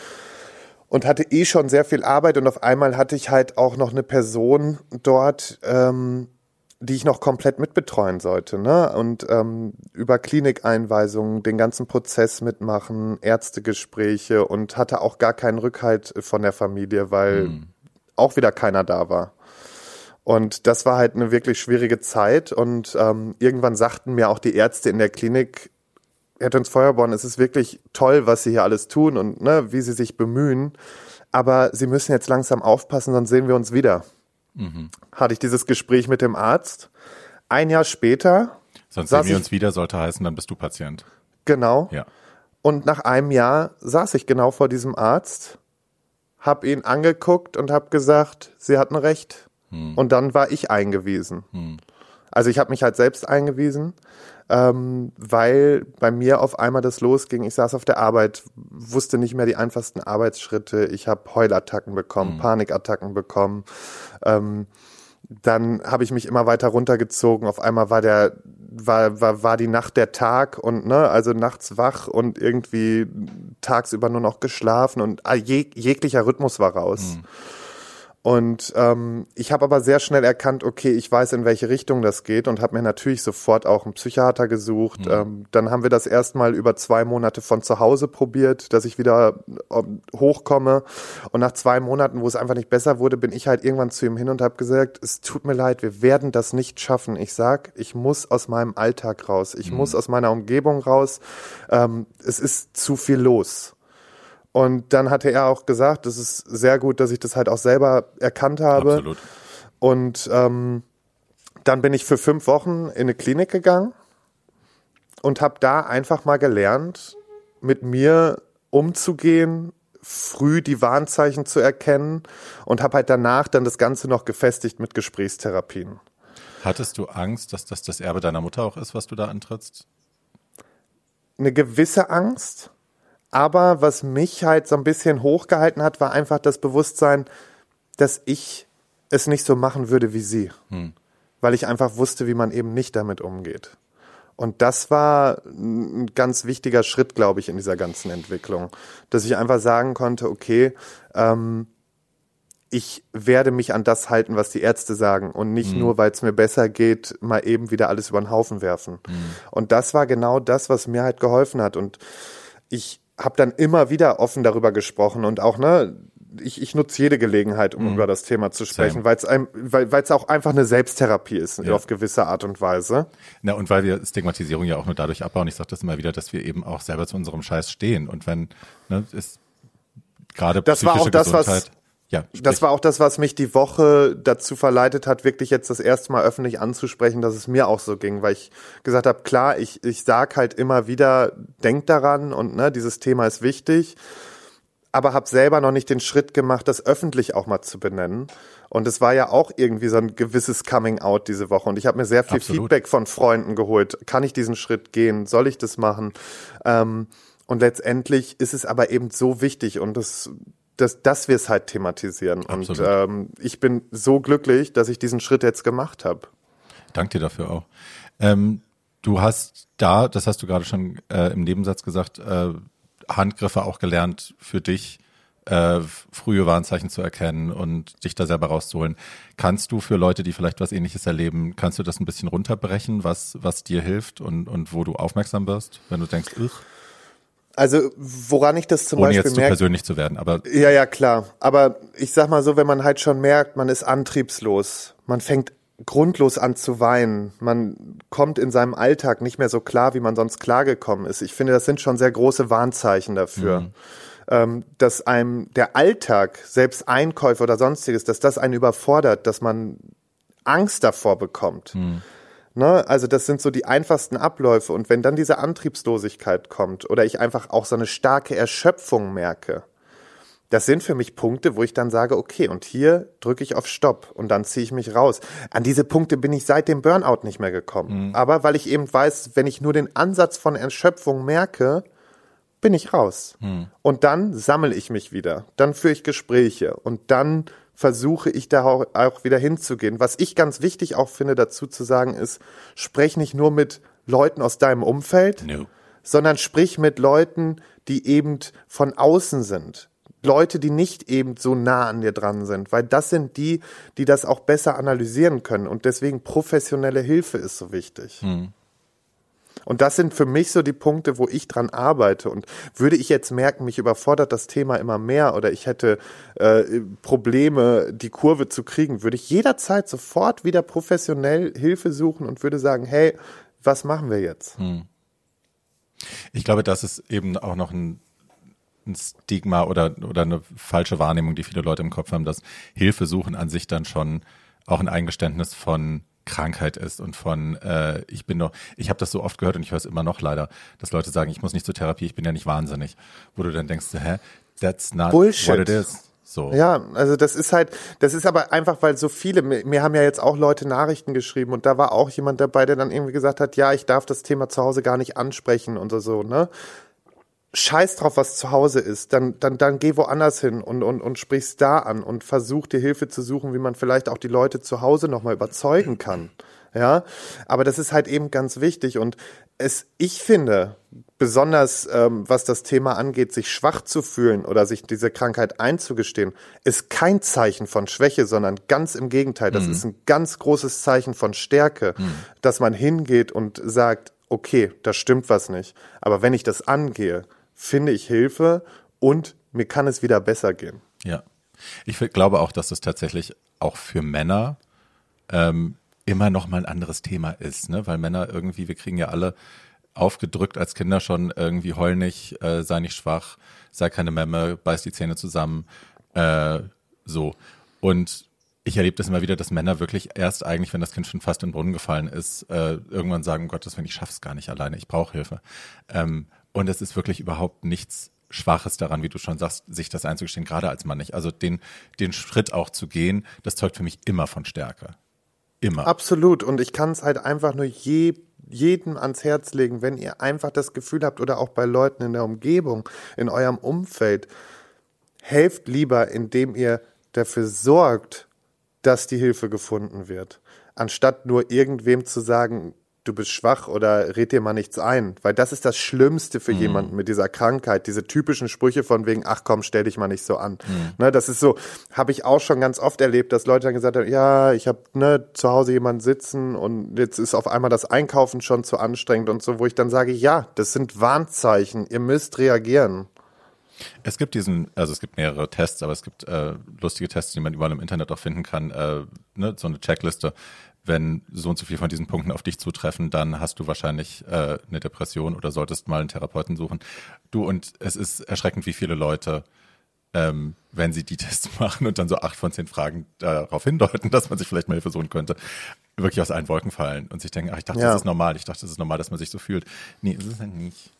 Speaker 3: und hatte eh schon sehr viel Arbeit und auf einmal hatte ich halt auch noch eine Person dort, ähm, die ich noch komplett mitbetreuen sollte, ne? Und ähm, über Klinikeinweisungen den ganzen Prozess mitmachen, Ärztegespräche und hatte auch gar keinen Rückhalt von der Familie, weil hm. auch wieder keiner da war. Und das war halt eine wirklich schwierige Zeit. Und ähm, irgendwann sagten mir auch die Ärzte in der Klinik, Herr Töns Feuerborn, es ist wirklich toll, was Sie hier alles tun und ne, wie Sie sich bemühen. Aber Sie müssen jetzt langsam aufpassen, sonst sehen wir uns wieder. Mhm. Hatte ich dieses Gespräch mit dem Arzt. Ein Jahr später.
Speaker 1: Sonst sehen wir uns wieder, sollte heißen, dann bist du Patient.
Speaker 3: Genau. Ja. Und nach einem Jahr saß ich genau vor diesem Arzt, hab ihn angeguckt und hab gesagt, Sie hatten recht. Hm. Und dann war ich eingewiesen. Hm. Also ich habe mich halt selbst eingewiesen, ähm, weil bei mir auf einmal das losging. Ich saß auf der Arbeit, wusste nicht mehr die einfachsten Arbeitsschritte. Ich habe Heulattacken bekommen, mhm. Panikattacken bekommen. Ähm, dann habe ich mich immer weiter runtergezogen. Auf einmal war der war, war, war die Nacht der Tag und ne, also nachts wach und irgendwie tagsüber nur noch geschlafen und jeg jeglicher Rhythmus war raus. Mhm. Und ähm, ich habe aber sehr schnell erkannt, okay, ich weiß, in welche Richtung das geht und habe mir natürlich sofort auch einen Psychiater gesucht. Mhm. Ähm, dann haben wir das erstmal über zwei Monate von zu Hause probiert, dass ich wieder ähm, hochkomme. Und nach zwei Monaten, wo es einfach nicht besser wurde, bin ich halt irgendwann zu ihm hin und habe gesagt, es tut mir leid, wir werden das nicht schaffen. Ich sag, ich muss aus meinem Alltag raus, ich mhm. muss aus meiner Umgebung raus. Ähm, es ist zu viel los. Und dann hatte er auch gesagt, das ist sehr gut, dass ich das halt auch selber erkannt habe. Absolut. Und ähm, dann bin ich für fünf Wochen in eine Klinik gegangen und habe da einfach mal gelernt, mit mir umzugehen, früh die Warnzeichen zu erkennen und habe halt danach dann das Ganze noch gefestigt mit Gesprächstherapien.
Speaker 1: Hattest du Angst, dass das das Erbe deiner Mutter auch ist, was du da antrittst?
Speaker 3: Eine gewisse Angst, aber was mich halt so ein bisschen hochgehalten hat, war einfach das Bewusstsein, dass ich es nicht so machen würde wie sie. Hm. Weil ich einfach wusste, wie man eben nicht damit umgeht. Und das war ein ganz wichtiger Schritt, glaube ich, in dieser ganzen Entwicklung. Dass ich einfach sagen konnte, okay, ähm, ich werde mich an das halten, was die Ärzte sagen und nicht mhm. nur, weil es mir besser geht, mal eben wieder alles über den Haufen werfen. Mhm. Und das war genau das, was mir halt geholfen hat. Und ich habe dann immer wieder offen darüber gesprochen und auch, ne, ich, ich nutze jede Gelegenheit, um mhm. über das Thema zu sprechen, weil es weil es auch einfach eine Selbsttherapie ist ja. auf gewisse Art und Weise.
Speaker 1: Na und weil wir Stigmatisierung ja auch nur dadurch abbauen. Ich sage das immer wieder, dass wir eben auch selber zu unserem Scheiß stehen und wenn ne, ist gerade
Speaker 3: das war auch das, Gesundheit, was ja, das war auch das, was mich die Woche dazu verleitet hat, wirklich jetzt das erste Mal öffentlich anzusprechen, dass es mir auch so ging, weil ich gesagt habe, klar, ich, ich sag halt immer wieder, denk daran und ne, dieses Thema ist wichtig, aber habe selber noch nicht den Schritt gemacht, das öffentlich auch mal zu benennen. Und es war ja auch irgendwie so ein gewisses Coming Out diese Woche. Und ich habe mir sehr viel Absolut. Feedback von Freunden geholt. Kann ich diesen Schritt gehen? Soll ich das machen? Ähm, und letztendlich ist es aber eben so wichtig und das dass, dass wir es halt thematisieren. Absolut. Und ähm, ich bin so glücklich, dass ich diesen Schritt jetzt gemacht habe.
Speaker 1: Danke dir dafür auch. Ähm, du hast da, das hast du gerade schon äh, im Nebensatz gesagt, äh, Handgriffe auch gelernt für dich, äh, frühe Warnzeichen zu erkennen und dich da selber rauszuholen. Kannst du für Leute, die vielleicht was ähnliches erleben, kannst du das ein bisschen runterbrechen, was, was dir hilft und, und wo du aufmerksam wirst, wenn du denkst, ich
Speaker 3: also woran ich das zum
Speaker 1: Ohne
Speaker 3: Beispiel
Speaker 1: jetzt zu persönlich zu werden, aber
Speaker 3: ja ja klar. Aber ich sag mal so, wenn man halt schon merkt, man ist antriebslos, man fängt grundlos an zu weinen, man kommt in seinem Alltag nicht mehr so klar, wie man sonst klargekommen ist. Ich finde, das sind schon sehr große Warnzeichen dafür. Mhm. Ähm, dass einem der Alltag, selbst Einkäufe oder sonstiges, dass das einen überfordert, dass man Angst davor bekommt. Mhm Ne? Also das sind so die einfachsten Abläufe. Und wenn dann diese Antriebslosigkeit kommt oder ich einfach auch so eine starke Erschöpfung merke, das sind für mich Punkte, wo ich dann sage, okay, und hier drücke ich auf Stopp und dann ziehe ich mich raus. An diese Punkte bin ich seit dem Burnout nicht mehr gekommen. Mhm. Aber weil ich eben weiß, wenn ich nur den Ansatz von Erschöpfung merke, bin ich raus. Mhm. Und dann sammle ich mich wieder. Dann führe ich Gespräche und dann versuche ich da auch wieder hinzugehen. Was ich ganz wichtig auch finde, dazu zu sagen, ist, sprech nicht nur mit Leuten aus deinem Umfeld, no. sondern sprich mit Leuten, die eben von außen sind. Leute, die nicht eben so nah an dir dran sind, weil das sind die, die das auch besser analysieren können und deswegen professionelle Hilfe ist so wichtig. Hm. Und das sind für mich so die Punkte, wo ich dran arbeite. Und würde ich jetzt merken, mich überfordert das Thema immer mehr oder ich hätte äh, Probleme, die Kurve zu kriegen, würde ich jederzeit sofort wieder professionell Hilfe suchen und würde sagen, hey, was machen wir jetzt? Hm.
Speaker 1: Ich glaube, das ist eben auch noch ein ein Stigma oder, oder eine falsche Wahrnehmung, die viele Leute im Kopf haben, dass Hilfe suchen an sich dann schon auch ein Eingeständnis von Krankheit ist und von äh, ich bin doch, ich habe das so oft gehört und ich höre es immer noch leider, dass Leute sagen, ich muss nicht zur Therapie, ich bin ja nicht wahnsinnig, wo du dann denkst, hä, that's not
Speaker 3: Bullshit.
Speaker 1: what it is. So.
Speaker 3: Ja, also das ist halt, das ist aber einfach, weil so viele, mir, mir haben ja jetzt auch Leute Nachrichten geschrieben und da war auch jemand dabei, der dann irgendwie gesagt hat, ja, ich darf das Thema zu Hause gar nicht ansprechen und so, ne? Scheiß drauf, was zu Hause ist, dann, dann, dann geh woanders hin und, und, und sprich's da an und versuch dir Hilfe zu suchen, wie man vielleicht auch die Leute zu Hause nochmal überzeugen kann. Ja, aber das ist halt eben ganz wichtig und es, ich finde, besonders ähm, was das Thema angeht, sich schwach zu fühlen oder sich diese Krankheit einzugestehen, ist kein Zeichen von Schwäche, sondern ganz im Gegenteil. Das mhm. ist ein ganz großes Zeichen von Stärke, mhm. dass man hingeht und sagt, okay, da stimmt was nicht. Aber wenn ich das angehe, finde ich Hilfe und mir kann es wieder besser gehen.
Speaker 1: Ja. Ich glaube auch, dass das tatsächlich auch für Männer ähm, immer noch mal ein anderes Thema ist, ne? Weil Männer irgendwie, wir kriegen ja alle aufgedrückt als Kinder schon irgendwie heul nicht, äh, sei nicht schwach, sei keine Memme, beiß die Zähne zusammen, äh, so. Und ich erlebe das immer wieder, dass Männer wirklich erst eigentlich, wenn das Kind schon fast in den Brunnen gefallen ist, äh, irgendwann sagen, um Gottes Willen, ich schaff's gar nicht alleine, ich brauche Hilfe. Ähm, und es ist wirklich überhaupt nichts Schwaches daran, wie du schon sagst, sich das einzugestehen, gerade als Mann nicht. Also den, den Schritt auch zu gehen, das zeugt für mich immer von Stärke. Immer.
Speaker 3: Absolut. Und ich kann es halt einfach nur je, jedem ans Herz legen, wenn ihr einfach das Gefühl habt oder auch bei Leuten in der Umgebung, in eurem Umfeld, helft lieber, indem ihr dafür sorgt, dass die Hilfe gefunden wird, anstatt nur irgendwem zu sagen, du bist schwach oder red dir mal nichts ein. Weil das ist das Schlimmste für mhm. jemanden mit dieser Krankheit. Diese typischen Sprüche von wegen, ach komm, stell dich mal nicht so an. Mhm. Ne, das ist so, habe ich auch schon ganz oft erlebt, dass Leute dann gesagt haben, ja, ich habe ne, zu Hause jemanden sitzen und jetzt ist auf einmal das Einkaufen schon zu anstrengend und so, wo ich dann sage, ja, das sind Warnzeichen, ihr müsst reagieren.
Speaker 1: Es gibt diesen, also es gibt mehrere Tests, aber es gibt äh, lustige Tests, die man überall im Internet auch finden kann, äh, ne, so eine Checkliste, wenn so und so viel von diesen Punkten auf dich zutreffen, dann hast du wahrscheinlich äh, eine Depression oder solltest mal einen Therapeuten suchen. Du, und es ist erschreckend, wie viele Leute, ähm, wenn sie die Tests machen und dann so acht von zehn Fragen darauf hindeuten, dass man sich vielleicht mal Hilfe suchen könnte, wirklich aus allen Wolken fallen und sich denken, ach, ich dachte, ja. das ist normal, ich dachte, das ist normal, dass man sich so fühlt. Nee, ist es halt nicht.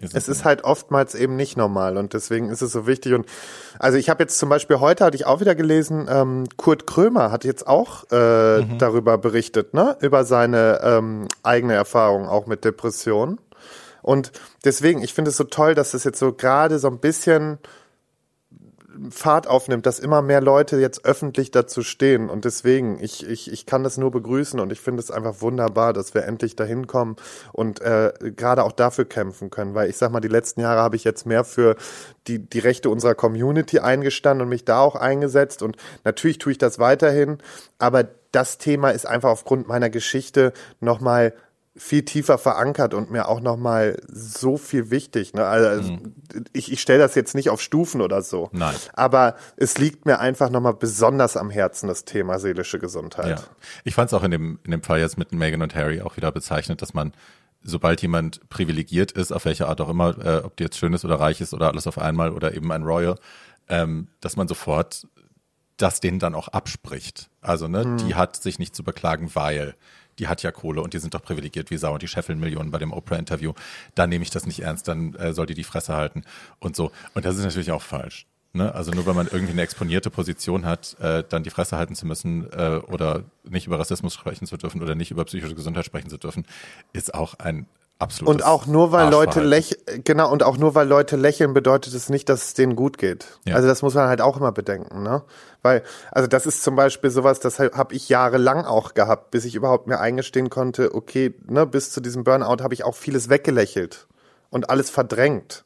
Speaker 3: Es ist halt oftmals eben nicht normal und deswegen ist es so wichtig. Und also ich habe jetzt zum Beispiel heute hatte ich auch wieder gelesen, ähm, Kurt Krömer hat jetzt auch äh, mhm. darüber berichtet, ne, über seine ähm, eigene Erfahrung auch mit Depressionen. Und deswegen, ich finde es so toll, dass es jetzt so gerade so ein bisschen Fahrt aufnimmt, dass immer mehr Leute jetzt öffentlich dazu stehen. Und deswegen, ich, ich, ich kann das nur begrüßen und ich finde es einfach wunderbar, dass wir endlich dahin kommen und äh, gerade auch dafür kämpfen können. Weil ich sag mal, die letzten Jahre habe ich jetzt mehr für die, die Rechte unserer Community eingestanden und mich da auch eingesetzt. Und natürlich tue ich das weiterhin, aber das Thema ist einfach aufgrund meiner Geschichte nochmal viel tiefer verankert und mir auch nochmal so viel wichtig. Ne? Also mhm. ich, ich stelle das jetzt nicht auf Stufen oder so.
Speaker 1: Nein.
Speaker 3: Aber es liegt mir einfach nochmal besonders am Herzen, das Thema seelische Gesundheit. Ja.
Speaker 1: Ich fand es auch in dem, in dem Fall jetzt mit Megan und Harry auch wieder bezeichnet, dass man, sobald jemand privilegiert ist, auf welche Art auch immer, äh, ob die jetzt schön ist oder reich ist oder alles auf einmal oder eben ein Royal, ähm, dass man sofort das denen dann auch abspricht. Also, ne, mhm. die hat sich nicht zu beklagen, weil die hat ja Kohle und die sind doch privilegiert wie Sau und die scheffeln Millionen bei dem Oprah-Interview. Da nehme ich das nicht ernst, dann äh, soll die die Fresse halten und so. Und das ist natürlich auch falsch. Ne? Also nur wenn man irgendwie eine exponierte Position hat, äh, dann die Fresse halten zu müssen äh, oder nicht über Rassismus sprechen zu dürfen oder nicht über psychische Gesundheit sprechen zu dürfen, ist auch ein Absolut.
Speaker 3: Und auch nur weil Leute lächeln, genau, und auch nur weil Leute lächeln, bedeutet es nicht, dass es denen gut geht. Ja. Also das muss man halt auch immer bedenken, ne? Weil, also das ist zum Beispiel sowas, das habe ich jahrelang auch gehabt, bis ich überhaupt mir eingestehen konnte, okay, ne, bis zu diesem Burnout habe ich auch vieles weggelächelt und alles verdrängt.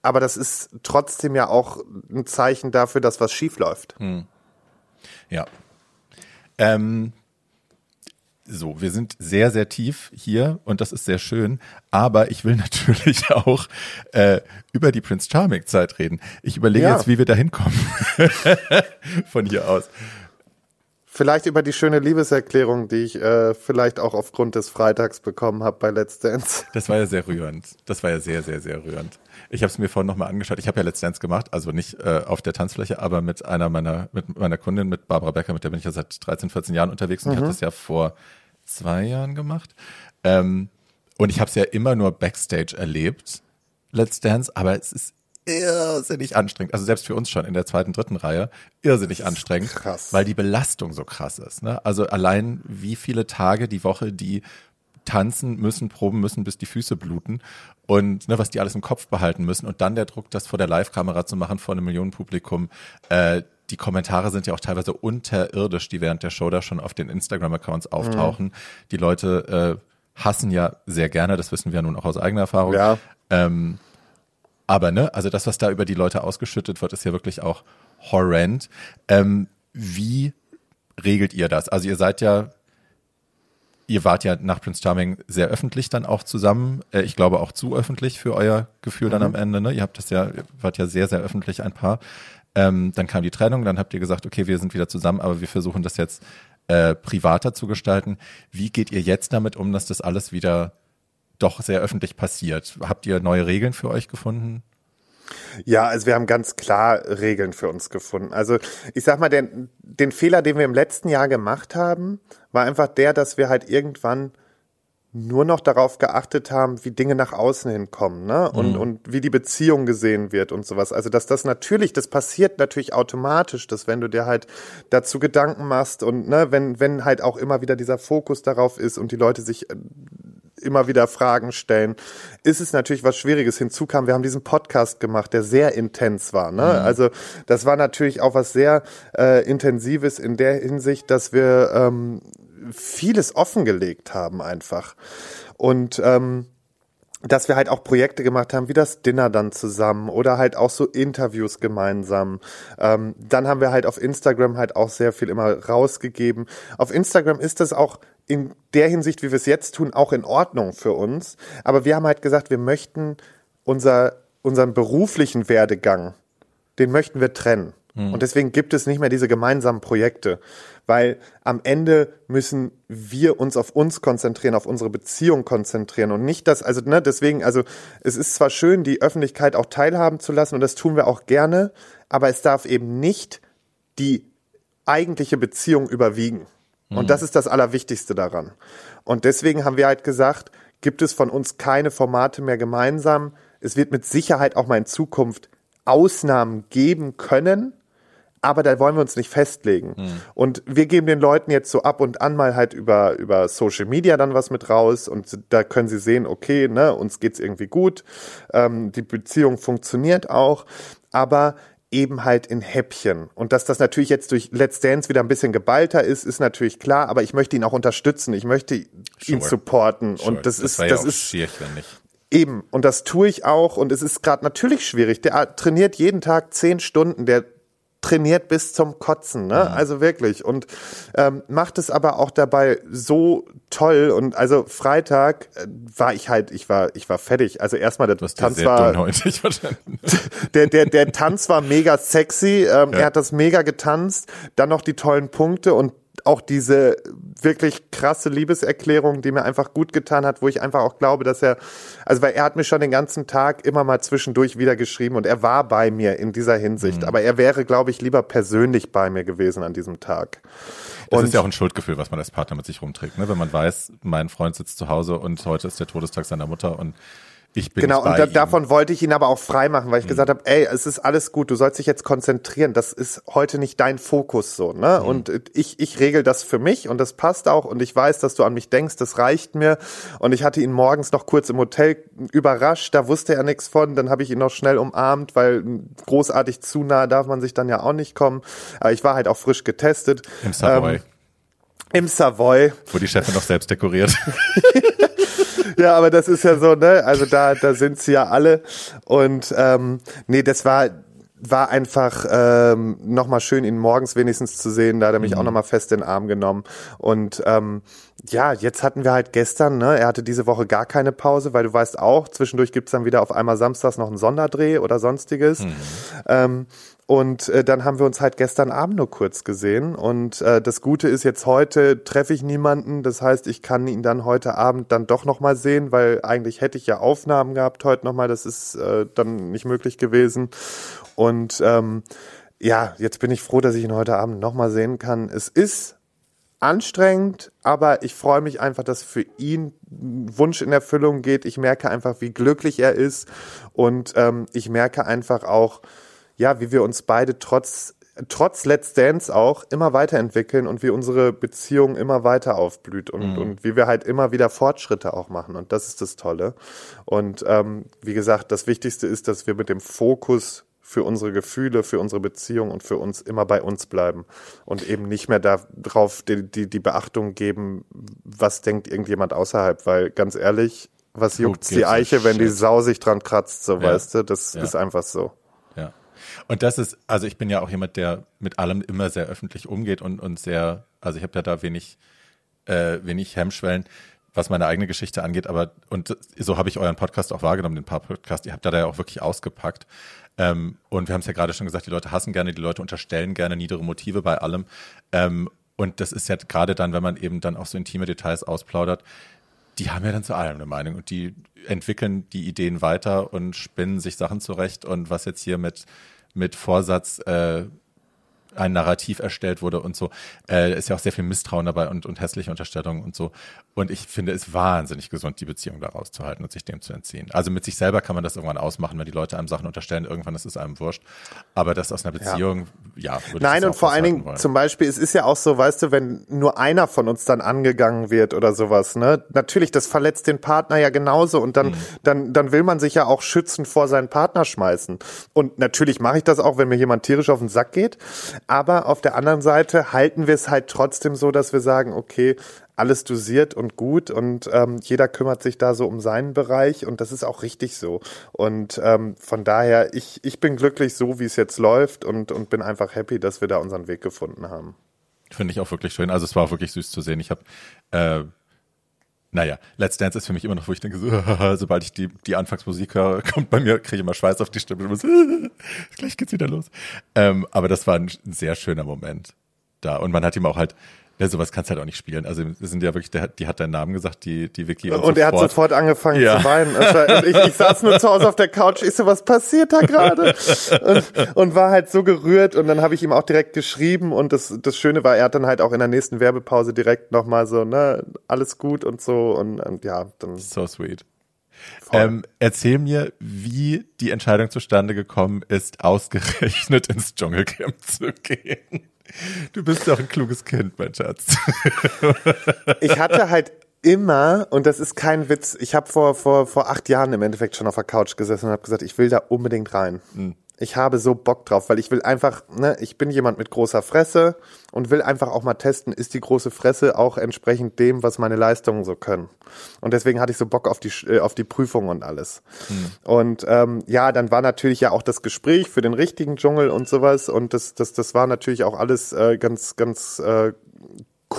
Speaker 3: Aber das ist trotzdem ja auch ein Zeichen dafür, dass was schief läuft. Hm.
Speaker 1: Ja. Ähm, so, wir sind sehr, sehr tief hier und das ist sehr schön. Aber ich will natürlich auch äh, über die Prince Charming Zeit reden. Ich überlege ja. jetzt, wie wir da hinkommen. Von hier aus.
Speaker 3: Vielleicht über die schöne Liebeserklärung, die ich äh, vielleicht auch aufgrund des Freitags bekommen habe bei Let's Dance.
Speaker 1: Das war ja sehr rührend. Das war ja sehr, sehr, sehr rührend. Ich habe es mir vorhin nochmal angeschaut. Ich habe ja Let's Dance gemacht, also nicht äh, auf der Tanzfläche, aber mit einer meiner, mit meiner Kundin, mit Barbara Becker, mit der bin ich ja seit 13, 14 Jahren unterwegs und mhm. ich habe das ja vor zwei Jahren gemacht. Ähm, und ich habe es ja immer nur Backstage erlebt, Let's Dance, aber es ist irrsinnig anstrengend. Also selbst für uns schon in der zweiten, dritten Reihe irrsinnig anstrengend, krass. weil die Belastung so krass ist. Ne? Also allein wie viele Tage die Woche die tanzen müssen, proben müssen, bis die Füße bluten und ne, was die alles im Kopf behalten müssen und dann der Druck, das vor der Live-Kamera zu machen vor einem Millionenpublikum. Äh, die Kommentare sind ja auch teilweise unterirdisch, die während der Show da schon auf den Instagram-Accounts auftauchen. Mhm. Die Leute äh, hassen ja sehr gerne, das wissen wir ja nun auch aus eigener Erfahrung.
Speaker 3: Ja.
Speaker 1: Ähm, aber ne, also das, was da über die Leute ausgeschüttet wird, ist ja wirklich auch horrend. Ähm, wie regelt ihr das? Also ihr seid ja ihr wart ja nach Prince Charming sehr öffentlich dann auch zusammen. Äh, ich glaube auch zu öffentlich für euer Gefühl mhm. dann am Ende. Ne? Ihr habt das ja, wart ja sehr, sehr öffentlich ein Paar. Ähm, dann kam die Trennung, dann habt ihr gesagt, okay, wir sind wieder zusammen, aber wir versuchen das jetzt äh, privater zu gestalten. Wie geht ihr jetzt damit um, dass das alles wieder doch sehr öffentlich passiert? Habt ihr neue Regeln für euch gefunden?
Speaker 3: Ja, also wir haben ganz klar Regeln für uns gefunden. Also ich sag mal, den, den Fehler, den wir im letzten Jahr gemacht haben, war einfach der, dass wir halt irgendwann nur noch darauf geachtet haben, wie Dinge nach außen hinkommen, ne? Und, mhm. und wie die Beziehung gesehen wird und sowas. Also, dass das natürlich, das passiert natürlich automatisch, dass wenn du dir halt dazu Gedanken machst und ne, wenn, wenn halt auch immer wieder dieser Fokus darauf ist und die Leute sich äh, immer wieder Fragen stellen, ist es natürlich was Schwieriges. Hinzu kam, wir haben diesen Podcast gemacht, der sehr intens war. Ne? Mhm. Also das war natürlich auch was sehr äh, Intensives in der Hinsicht, dass wir ähm, vieles offengelegt haben einfach. Und ähm, dass wir halt auch Projekte gemacht haben, wie das Dinner dann zusammen oder halt auch so Interviews gemeinsam. Ähm, dann haben wir halt auf Instagram halt auch sehr viel immer rausgegeben. Auf Instagram ist das auch in der Hinsicht, wie wir es jetzt tun, auch in Ordnung für uns. Aber wir haben halt gesagt, wir möchten unser, unseren beruflichen Werdegang, den möchten wir trennen. Mhm. Und deswegen gibt es nicht mehr diese gemeinsamen Projekte, weil am Ende müssen wir uns auf uns konzentrieren, auf unsere Beziehung konzentrieren und nicht das, also ne, deswegen, also es ist zwar schön, die Öffentlichkeit auch teilhaben zu lassen und das tun wir auch gerne, aber es darf eben nicht die eigentliche Beziehung überwiegen. Und mhm. das ist das Allerwichtigste daran. Und deswegen haben wir halt gesagt, gibt es von uns keine Formate mehr gemeinsam. Es wird mit Sicherheit auch mal in Zukunft Ausnahmen geben können, aber da wollen wir uns nicht festlegen. Mhm. Und wir geben den Leuten jetzt so ab und an mal halt über, über Social Media dann was mit raus und da können sie sehen, okay, ne, uns geht's irgendwie gut, ähm, die Beziehung funktioniert auch, aber eben halt in Häppchen. Und dass das natürlich jetzt durch Let's Dance wieder ein bisschen geballter ist, ist natürlich klar, aber ich möchte ihn auch unterstützen, ich möchte sure. ihn supporten sure. und das, das ist das ja ist schier, Eben, und das tue ich auch und es ist gerade natürlich schwierig. Der trainiert jeden Tag zehn Stunden, der trainiert bis zum Kotzen, ne? Mhm. Also wirklich. Und ähm, macht es aber auch dabei so toll. Und also Freitag äh, war ich halt, ich war, ich war fertig. Also erstmal der Tanz war. der, der, der Tanz war mega sexy. Ähm, ja. Er hat das mega getanzt. Dann noch die tollen Punkte und auch diese wirklich krasse Liebeserklärung, die mir einfach gut getan hat, wo ich einfach auch glaube, dass er, also weil er hat mir schon den ganzen Tag immer mal zwischendurch wieder geschrieben und er war bei mir in dieser Hinsicht, mhm. aber er wäre, glaube ich, lieber persönlich bei mir gewesen an diesem Tag.
Speaker 1: Das und ist ja auch ein Schuldgefühl, was man als Partner mit sich rumträgt, ne? wenn man weiß, mein Freund sitzt zu Hause und heute ist der Todestag seiner Mutter und ich bin
Speaker 3: genau, und da, davon wollte ich ihn aber auch frei machen, weil ich mhm. gesagt habe, ey, es ist alles gut, du sollst dich jetzt konzentrieren. Das ist heute nicht dein Fokus so, ne? Mhm. Und ich, ich regel das für mich und das passt auch und ich weiß, dass du an mich denkst, das reicht mir. Und ich hatte ihn morgens noch kurz im Hotel überrascht, da wusste er nichts von, dann habe ich ihn noch schnell umarmt, weil großartig zu nah darf man sich dann ja auch nicht kommen. Aber ich war halt auch frisch getestet.
Speaker 1: Im Savoy. Ähm,
Speaker 3: Im Savoy.
Speaker 1: Wo die Chefin noch selbst dekoriert.
Speaker 3: ja, aber das ist ja so, ne? Also da, da sind sie ja alle. Und ähm, nee, das war war einfach ähm, nochmal schön, ihn morgens wenigstens zu sehen. Da hat er mich mhm. auch nochmal fest in den Arm genommen. Und ähm, ja, jetzt hatten wir halt gestern, ne, er hatte diese Woche gar keine Pause, weil du weißt auch, zwischendurch gibt's dann wieder auf einmal samstags noch einen Sonderdreh oder sonstiges. Mhm. Ähm, und äh, dann haben wir uns halt gestern Abend nur kurz gesehen. Und äh, das Gute ist, jetzt heute treffe ich niemanden. Das heißt, ich kann ihn dann heute Abend dann doch nochmal sehen, weil eigentlich hätte ich ja Aufnahmen gehabt heute nochmal. Das ist äh, dann nicht möglich gewesen. Und ähm, ja, jetzt bin ich froh, dass ich ihn heute Abend nochmal sehen kann. Es ist anstrengend, aber ich freue mich einfach, dass für ihn Wunsch in Erfüllung geht. Ich merke einfach, wie glücklich er ist. Und ähm, ich merke einfach auch, ja, wie wir uns beide trotz trotz Let's Dance auch immer weiterentwickeln und wie unsere Beziehung immer weiter aufblüht und, mhm. und wie wir halt immer wieder Fortschritte auch machen. Und das ist das Tolle. Und ähm, wie gesagt, das Wichtigste ist, dass wir mit dem Fokus für unsere Gefühle, für unsere Beziehung und für uns immer bei uns bleiben und eben nicht mehr darauf die, die, die Beachtung geben, was denkt irgendjemand außerhalb, weil ganz ehrlich, was juckt die Eiche, wenn die Sau sich dran kratzt, so ja. weißt du, das ja. ist einfach so.
Speaker 1: Und das ist, also ich bin ja auch jemand, der mit allem immer sehr öffentlich umgeht und, und sehr, also ich habe ja da wenig, äh, wenig Hemmschwellen, was meine eigene Geschichte angeht, aber und so habe ich euren Podcast auch wahrgenommen, den Paar-Podcast, ihr habt da ja auch wirklich ausgepackt. Ähm, und wir haben es ja gerade schon gesagt, die Leute hassen gerne, die Leute unterstellen gerne niedere Motive bei allem. Ähm, und das ist ja gerade dann, wenn man eben dann auch so intime Details ausplaudert, die haben ja dann zu allem eine Meinung und die entwickeln die Ideen weiter und spinnen sich Sachen zurecht und was jetzt hier mit mit Vorsatz äh, ein Narrativ erstellt wurde und so. Äh, ist ja auch sehr viel Misstrauen dabei und, und hässliche Unterstellungen und so. Und ich finde es wahnsinnig gesund, die Beziehung daraus zu halten und sich dem zu entziehen. Also mit sich selber kann man das irgendwann ausmachen, wenn die Leute einem Sachen unterstellen, irgendwann ist es einem wurscht. Aber das aus einer Beziehung, ja,
Speaker 3: ja Nein, und vor allen Dingen wollen. zum Beispiel, es ist ja auch so, weißt du, wenn nur einer von uns dann angegangen wird oder sowas, ne? Natürlich, das verletzt den Partner ja genauso und dann, mhm. dann, dann will man sich ja auch schützen vor seinen Partner schmeißen. Und natürlich mache ich das auch, wenn mir jemand tierisch auf den Sack geht. Aber auf der anderen Seite halten wir es halt trotzdem so, dass wir sagen, okay, alles dosiert und gut und ähm, jeder kümmert sich da so um seinen Bereich und das ist auch richtig so. Und ähm, von daher, ich, ich bin glücklich so, wie es jetzt läuft und, und bin einfach happy, dass wir da unseren Weg gefunden haben.
Speaker 1: Finde ich auch wirklich schön. Also es war wirklich süß zu sehen. Ich habe äh, naja, Let's Dance ist für mich immer noch, wo ich denke, so, sobald ich die, die Anfangsmusik höre, kommt bei mir, kriege ich immer Schweiß auf die Stimme. Und so, gleich geht's wieder los. Ähm, aber das war ein sehr schöner Moment da. Und man hat ihm auch halt ja, sowas kannst du halt auch nicht spielen. Also wir sind ja wirklich, der, die hat deinen Namen gesagt, die, die Vicky.
Speaker 3: Und, und er hat sofort angefangen ja. zu weinen. Also ich, ich saß nur zu Hause auf der Couch, ich so, was passiert da gerade? Und, und war halt so gerührt und dann habe ich ihm auch direkt geschrieben und das, das Schöne war, er hat dann halt auch in der nächsten Werbepause direkt nochmal so, ne, alles gut und so und, und ja, dann.
Speaker 1: So sweet. Ähm, erzähl mir, wie die Entscheidung zustande gekommen ist, ausgerechnet ins Dschungelcamp zu gehen. Du bist doch ein kluges Kind, mein Schatz.
Speaker 3: Ich hatte halt immer, und das ist kein Witz, ich habe vor, vor, vor acht Jahren im Endeffekt schon auf der Couch gesessen und habe gesagt, ich will da unbedingt rein. Mhm ich habe so Bock drauf, weil ich will einfach, ne, ich bin jemand mit großer Fresse und will einfach auch mal testen, ist die große Fresse auch entsprechend dem, was meine Leistungen so können. Und deswegen hatte ich so Bock auf die äh, auf die Prüfung und alles. Hm. Und ähm, ja, dann war natürlich ja auch das Gespräch für den richtigen Dschungel und sowas und das das das war natürlich auch alles äh, ganz ganz äh,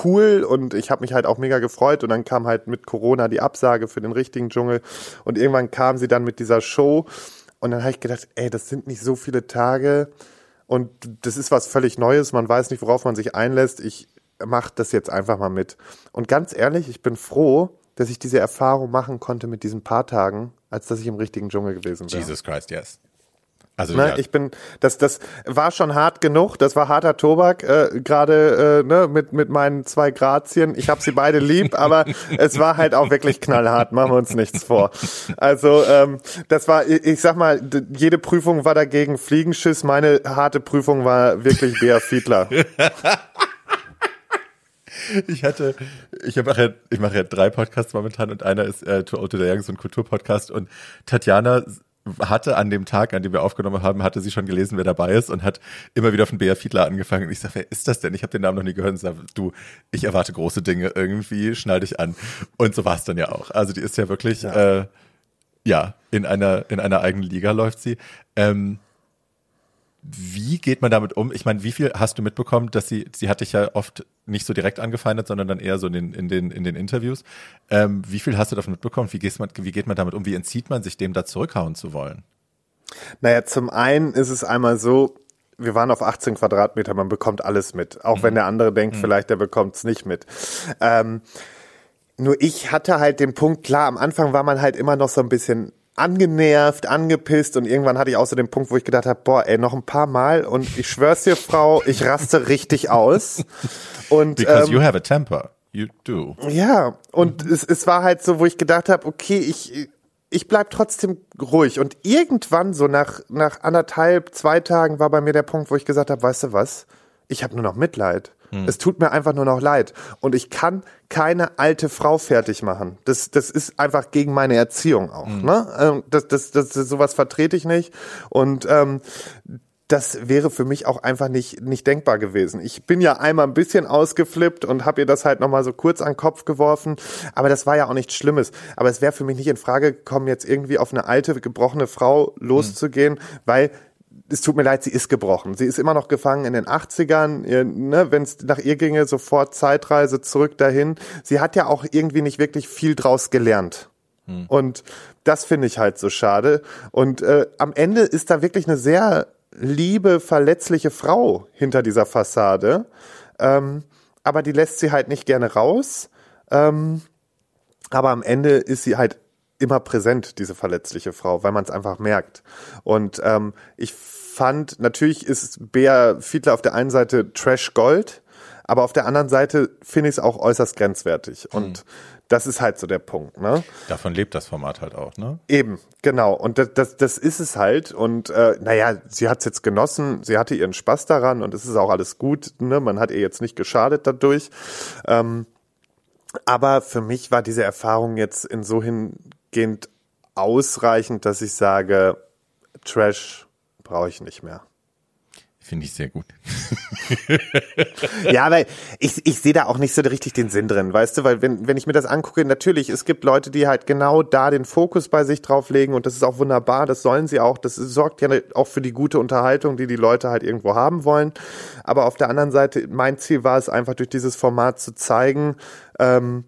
Speaker 3: cool und ich habe mich halt auch mega gefreut und dann kam halt mit Corona die Absage für den richtigen Dschungel und irgendwann kam sie dann mit dieser Show und dann habe ich gedacht, ey, das sind nicht so viele Tage und das ist was völlig Neues. Man weiß nicht, worauf man sich einlässt. Ich mache das jetzt einfach mal mit. Und ganz ehrlich, ich bin froh, dass ich diese Erfahrung machen konnte mit diesen paar Tagen, als dass ich im richtigen Dschungel gewesen
Speaker 1: wäre. Jesus Christ, yes.
Speaker 3: Also ne, ja. ich bin, das, das war schon hart genug. Das war harter Tobak, äh, gerade äh, ne, mit mit meinen zwei Grazien. Ich habe sie beide lieb, aber es war halt auch wirklich knallhart. Machen wir uns nichts vor. Also ähm, das war, ich sag mal, jede Prüfung war dagegen Fliegenschiss. Meine harte Prüfung war wirklich Bea Fiedler.
Speaker 1: ich hatte, ich mache ja, ich mache ja drei Podcasts momentan und einer ist äh, Too Old to the Young, so ein Kulturpodcast und Tatjana hatte an dem Tag, an dem wir aufgenommen haben, hatte sie schon gelesen, wer dabei ist und hat immer wieder von Bea Fiedler angefangen. Und ich sage, wer ist das denn? Ich habe den Namen noch nie gehört. Und sag, du, ich erwarte große Dinge irgendwie, schnall dich an. Und so war es dann ja auch. Also die ist ja wirklich, ja, äh, ja in einer in einer eigenen Liga läuft sie. Ähm, wie geht man damit um? Ich meine, wie viel hast du mitbekommen, dass sie, sie hat dich ja oft nicht so direkt angefeindet, sondern dann eher so in den, in den, in den Interviews. Ähm, wie viel hast du davon mitbekommen? Wie, gehst man, wie geht man damit um? Wie entzieht man sich dem, da zurückhauen zu wollen?
Speaker 3: Naja, zum einen ist es einmal so, wir waren auf 18 Quadratmeter, man bekommt alles mit. Auch mhm. wenn der andere denkt, mhm. vielleicht der bekommt es nicht mit. Ähm, nur ich hatte halt den Punkt, klar, am Anfang war man halt immer noch so ein bisschen angenervt, angepisst und irgendwann hatte ich so den Punkt, wo ich gedacht habe, boah, ey, noch ein paar Mal und ich schwör's dir, Frau, ich raste richtig aus. Und,
Speaker 1: Because ähm, you have a temper. You do.
Speaker 3: Ja, und mhm. es, es war halt so, wo ich gedacht habe, okay, ich, ich bleib trotzdem ruhig. Und irgendwann, so nach, nach anderthalb, zwei Tagen, war bei mir der Punkt, wo ich gesagt habe, weißt du was, ich habe nur noch Mitleid. Hm. Es tut mir einfach nur noch leid. Und ich kann keine alte Frau fertig machen. Das, das ist einfach gegen meine Erziehung auch. Hm. Ne? Ähm, das, das, das, sowas vertrete ich nicht. Und ähm, das wäre für mich auch einfach nicht, nicht denkbar gewesen. Ich bin ja einmal ein bisschen ausgeflippt und habe ihr das halt nochmal so kurz an den Kopf geworfen, aber das war ja auch nichts Schlimmes. Aber es wäre für mich nicht in Frage gekommen, jetzt irgendwie auf eine alte, gebrochene Frau loszugehen, mhm. weil es tut mir leid, sie ist gebrochen. Sie ist immer noch gefangen in den 80ern. Ihr, ne, Wenn es nach ihr ginge, sofort Zeitreise zurück dahin. Sie hat ja auch irgendwie nicht wirklich viel draus gelernt. Hm. Und das finde ich halt so schade. Und äh, am Ende ist da wirklich eine sehr liebe, verletzliche Frau hinter dieser Fassade. Ähm, aber die lässt sie halt nicht gerne raus. Ähm, aber am Ende ist sie halt immer präsent, diese verletzliche Frau, weil man es einfach merkt. Und ähm, ich fand, natürlich ist Bea Fiedler auf der einen Seite Trash Gold, aber auf der anderen Seite finde ich es auch äußerst grenzwertig. Und mhm. das ist halt so der Punkt. Ne?
Speaker 1: Davon lebt das Format halt auch, ne?
Speaker 3: Eben, genau. Und das, das, das ist es halt. Und äh, naja, sie hat es jetzt genossen, sie hatte ihren Spaß daran und es ist auch alles gut. Ne? Man hat ihr jetzt nicht geschadet dadurch. Ähm, aber für mich war diese Erfahrung jetzt insogehend ausreichend, dass ich sage, Trash brauche ich nicht mehr.
Speaker 1: Finde ich sehr gut.
Speaker 3: ja, weil ich, ich sehe da auch nicht so richtig den Sinn drin, weißt du, weil wenn, wenn ich mir das angucke, natürlich, es gibt Leute, die halt genau da den Fokus bei sich drauflegen und das ist auch wunderbar, das sollen sie auch, das sorgt ja auch für die gute Unterhaltung, die die Leute halt irgendwo haben wollen. Aber auf der anderen Seite, mein Ziel war es einfach durch dieses Format zu zeigen, ähm,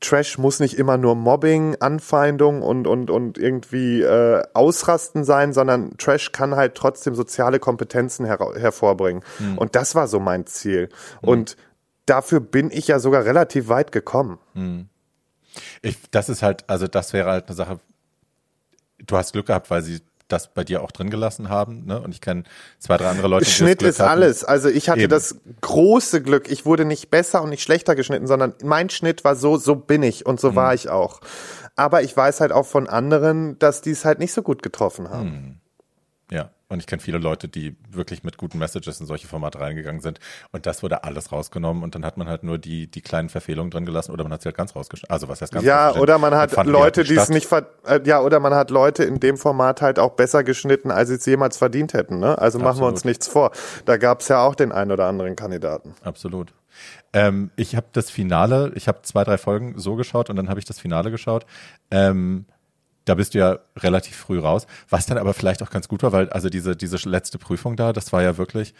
Speaker 3: Trash muss nicht immer nur Mobbing, Anfeindung und, und, und irgendwie äh, Ausrasten sein, sondern Trash kann halt trotzdem soziale Kompetenzen her hervorbringen. Mhm. Und das war so mein Ziel. Mhm. Und dafür bin ich ja sogar relativ weit gekommen. Mhm.
Speaker 1: Ich, das ist halt, also das wäre halt eine Sache, du hast Glück gehabt, weil sie das bei dir auch drin gelassen haben. Ne? Und ich kenne zwei, drei andere Leute.
Speaker 3: Die Schnitt ist hatten. alles. Also ich hatte Eben. das große Glück. Ich wurde nicht besser und nicht schlechter geschnitten, sondern mein Schnitt war so, so bin ich und so mhm. war ich auch. Aber ich weiß halt auch von anderen, dass die es halt nicht so gut getroffen haben. Mhm.
Speaker 1: Und ich kenne viele Leute, die wirklich mit guten Messages in solche Formate reingegangen sind. Und das wurde alles rausgenommen und dann hat man halt nur die, die kleinen Verfehlungen drin gelassen oder man hat sie halt ganz rausgeschnitten. Also was heißt ganz
Speaker 3: Ja, oder man hat Leute, die es nicht ver äh, ja, oder man hat Leute in dem Format halt auch besser geschnitten, als sie es jemals verdient hätten. Ne? Also Absolut. machen wir uns nichts vor. Da gab es ja auch den einen oder anderen Kandidaten.
Speaker 1: Absolut. Ähm, ich habe das Finale, ich habe zwei, drei Folgen so geschaut und dann habe ich das Finale geschaut. Ähm, da bist du ja relativ früh raus, was dann aber vielleicht auch ganz gut war, weil also diese, diese letzte Prüfung da, das war ja wirklich,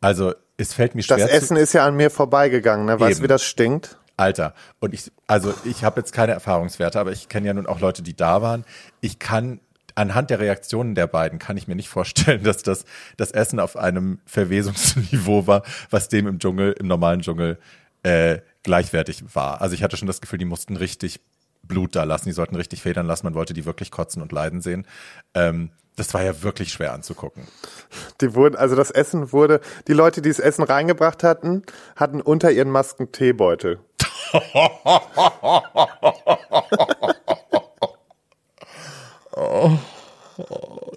Speaker 1: also es fällt mir schwer.
Speaker 3: Das Essen ist ja an mir vorbeigegangen, ne? Weißt du, wie das stinkt?
Speaker 1: Alter, und ich, also ich habe jetzt keine Erfahrungswerte, aber ich kenne ja nun auch Leute, die da waren. Ich kann anhand der Reaktionen der beiden kann ich mir nicht vorstellen, dass das, das Essen auf einem Verwesungsniveau war, was dem im Dschungel, im normalen Dschungel äh, gleichwertig war. Also ich hatte schon das Gefühl, die mussten richtig Blut da lassen. Die sollten richtig federn lassen. Man wollte die wirklich kotzen und leiden sehen. Ähm, das war ja wirklich schwer anzugucken.
Speaker 3: Die wurden, also das Essen wurde, die Leute, die das Essen reingebracht hatten, hatten unter ihren Masken Teebeutel. oh. Oh,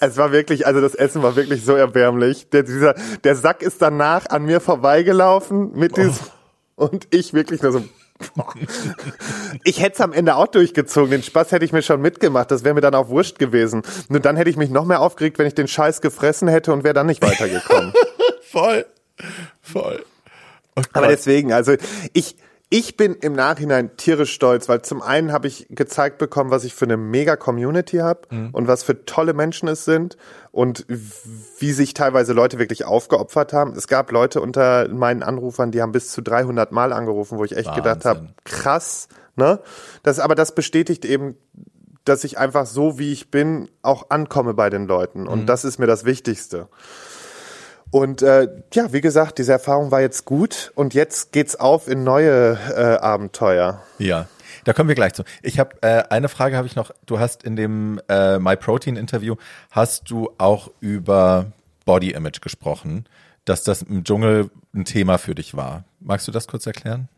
Speaker 3: es war wirklich, also das Essen war wirklich so erbärmlich. Der, dieser, der Sack ist danach an mir vorbeigelaufen mit diesem, oh. und ich wirklich nur so, ich hätte es am Ende auch durchgezogen. Den Spaß hätte ich mir schon mitgemacht. Das wäre mir dann auch wurscht gewesen. Nur dann hätte ich mich noch mehr aufgeregt, wenn ich den Scheiß gefressen hätte und wäre dann nicht weitergekommen.
Speaker 1: Voll. Voll.
Speaker 3: Oh Aber deswegen, also ich, ich bin im Nachhinein tierisch stolz, weil zum einen habe ich gezeigt bekommen, was ich für eine mega Community habe mhm. und was für tolle Menschen es sind und wie sich teilweise Leute wirklich aufgeopfert haben. Es gab Leute unter meinen Anrufern, die haben bis zu 300 Mal angerufen, wo ich echt Wahnsinn. gedacht habe, krass, ne? Das, aber das bestätigt eben, dass ich einfach so, wie ich bin, auch ankomme bei den Leuten und mhm. das ist mir das Wichtigste. Und äh, ja, wie gesagt, diese Erfahrung war jetzt gut und jetzt geht's auf in neue äh, Abenteuer.
Speaker 1: Ja. Da kommen wir gleich zu. Ich habe äh, eine Frage habe ich noch. Du hast in dem äh, My Protein Interview hast du auch über Body Image gesprochen, dass das im Dschungel ein Thema für dich war. Magst du das kurz erklären?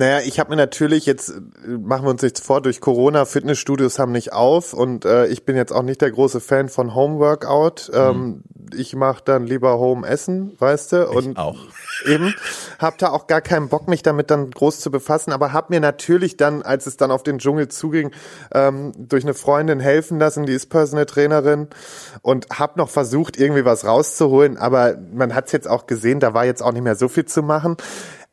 Speaker 3: Naja, ich habe mir natürlich jetzt, machen wir uns nichts vor, durch Corona, Fitnessstudios haben nicht auf und äh, ich bin jetzt auch nicht der große Fan von Homeworkout. Ähm, mhm. Ich mache dann lieber Home Essen, weißt du? Und
Speaker 1: ich auch.
Speaker 3: Eben, hab da auch gar keinen Bock, mich damit dann groß zu befassen, aber hab mir natürlich dann, als es dann auf den Dschungel zuging, ähm, durch eine Freundin helfen lassen, die ist Personal Trainerin und hab noch versucht, irgendwie was rauszuholen, aber man hat's jetzt auch gesehen, da war jetzt auch nicht mehr so viel zu machen.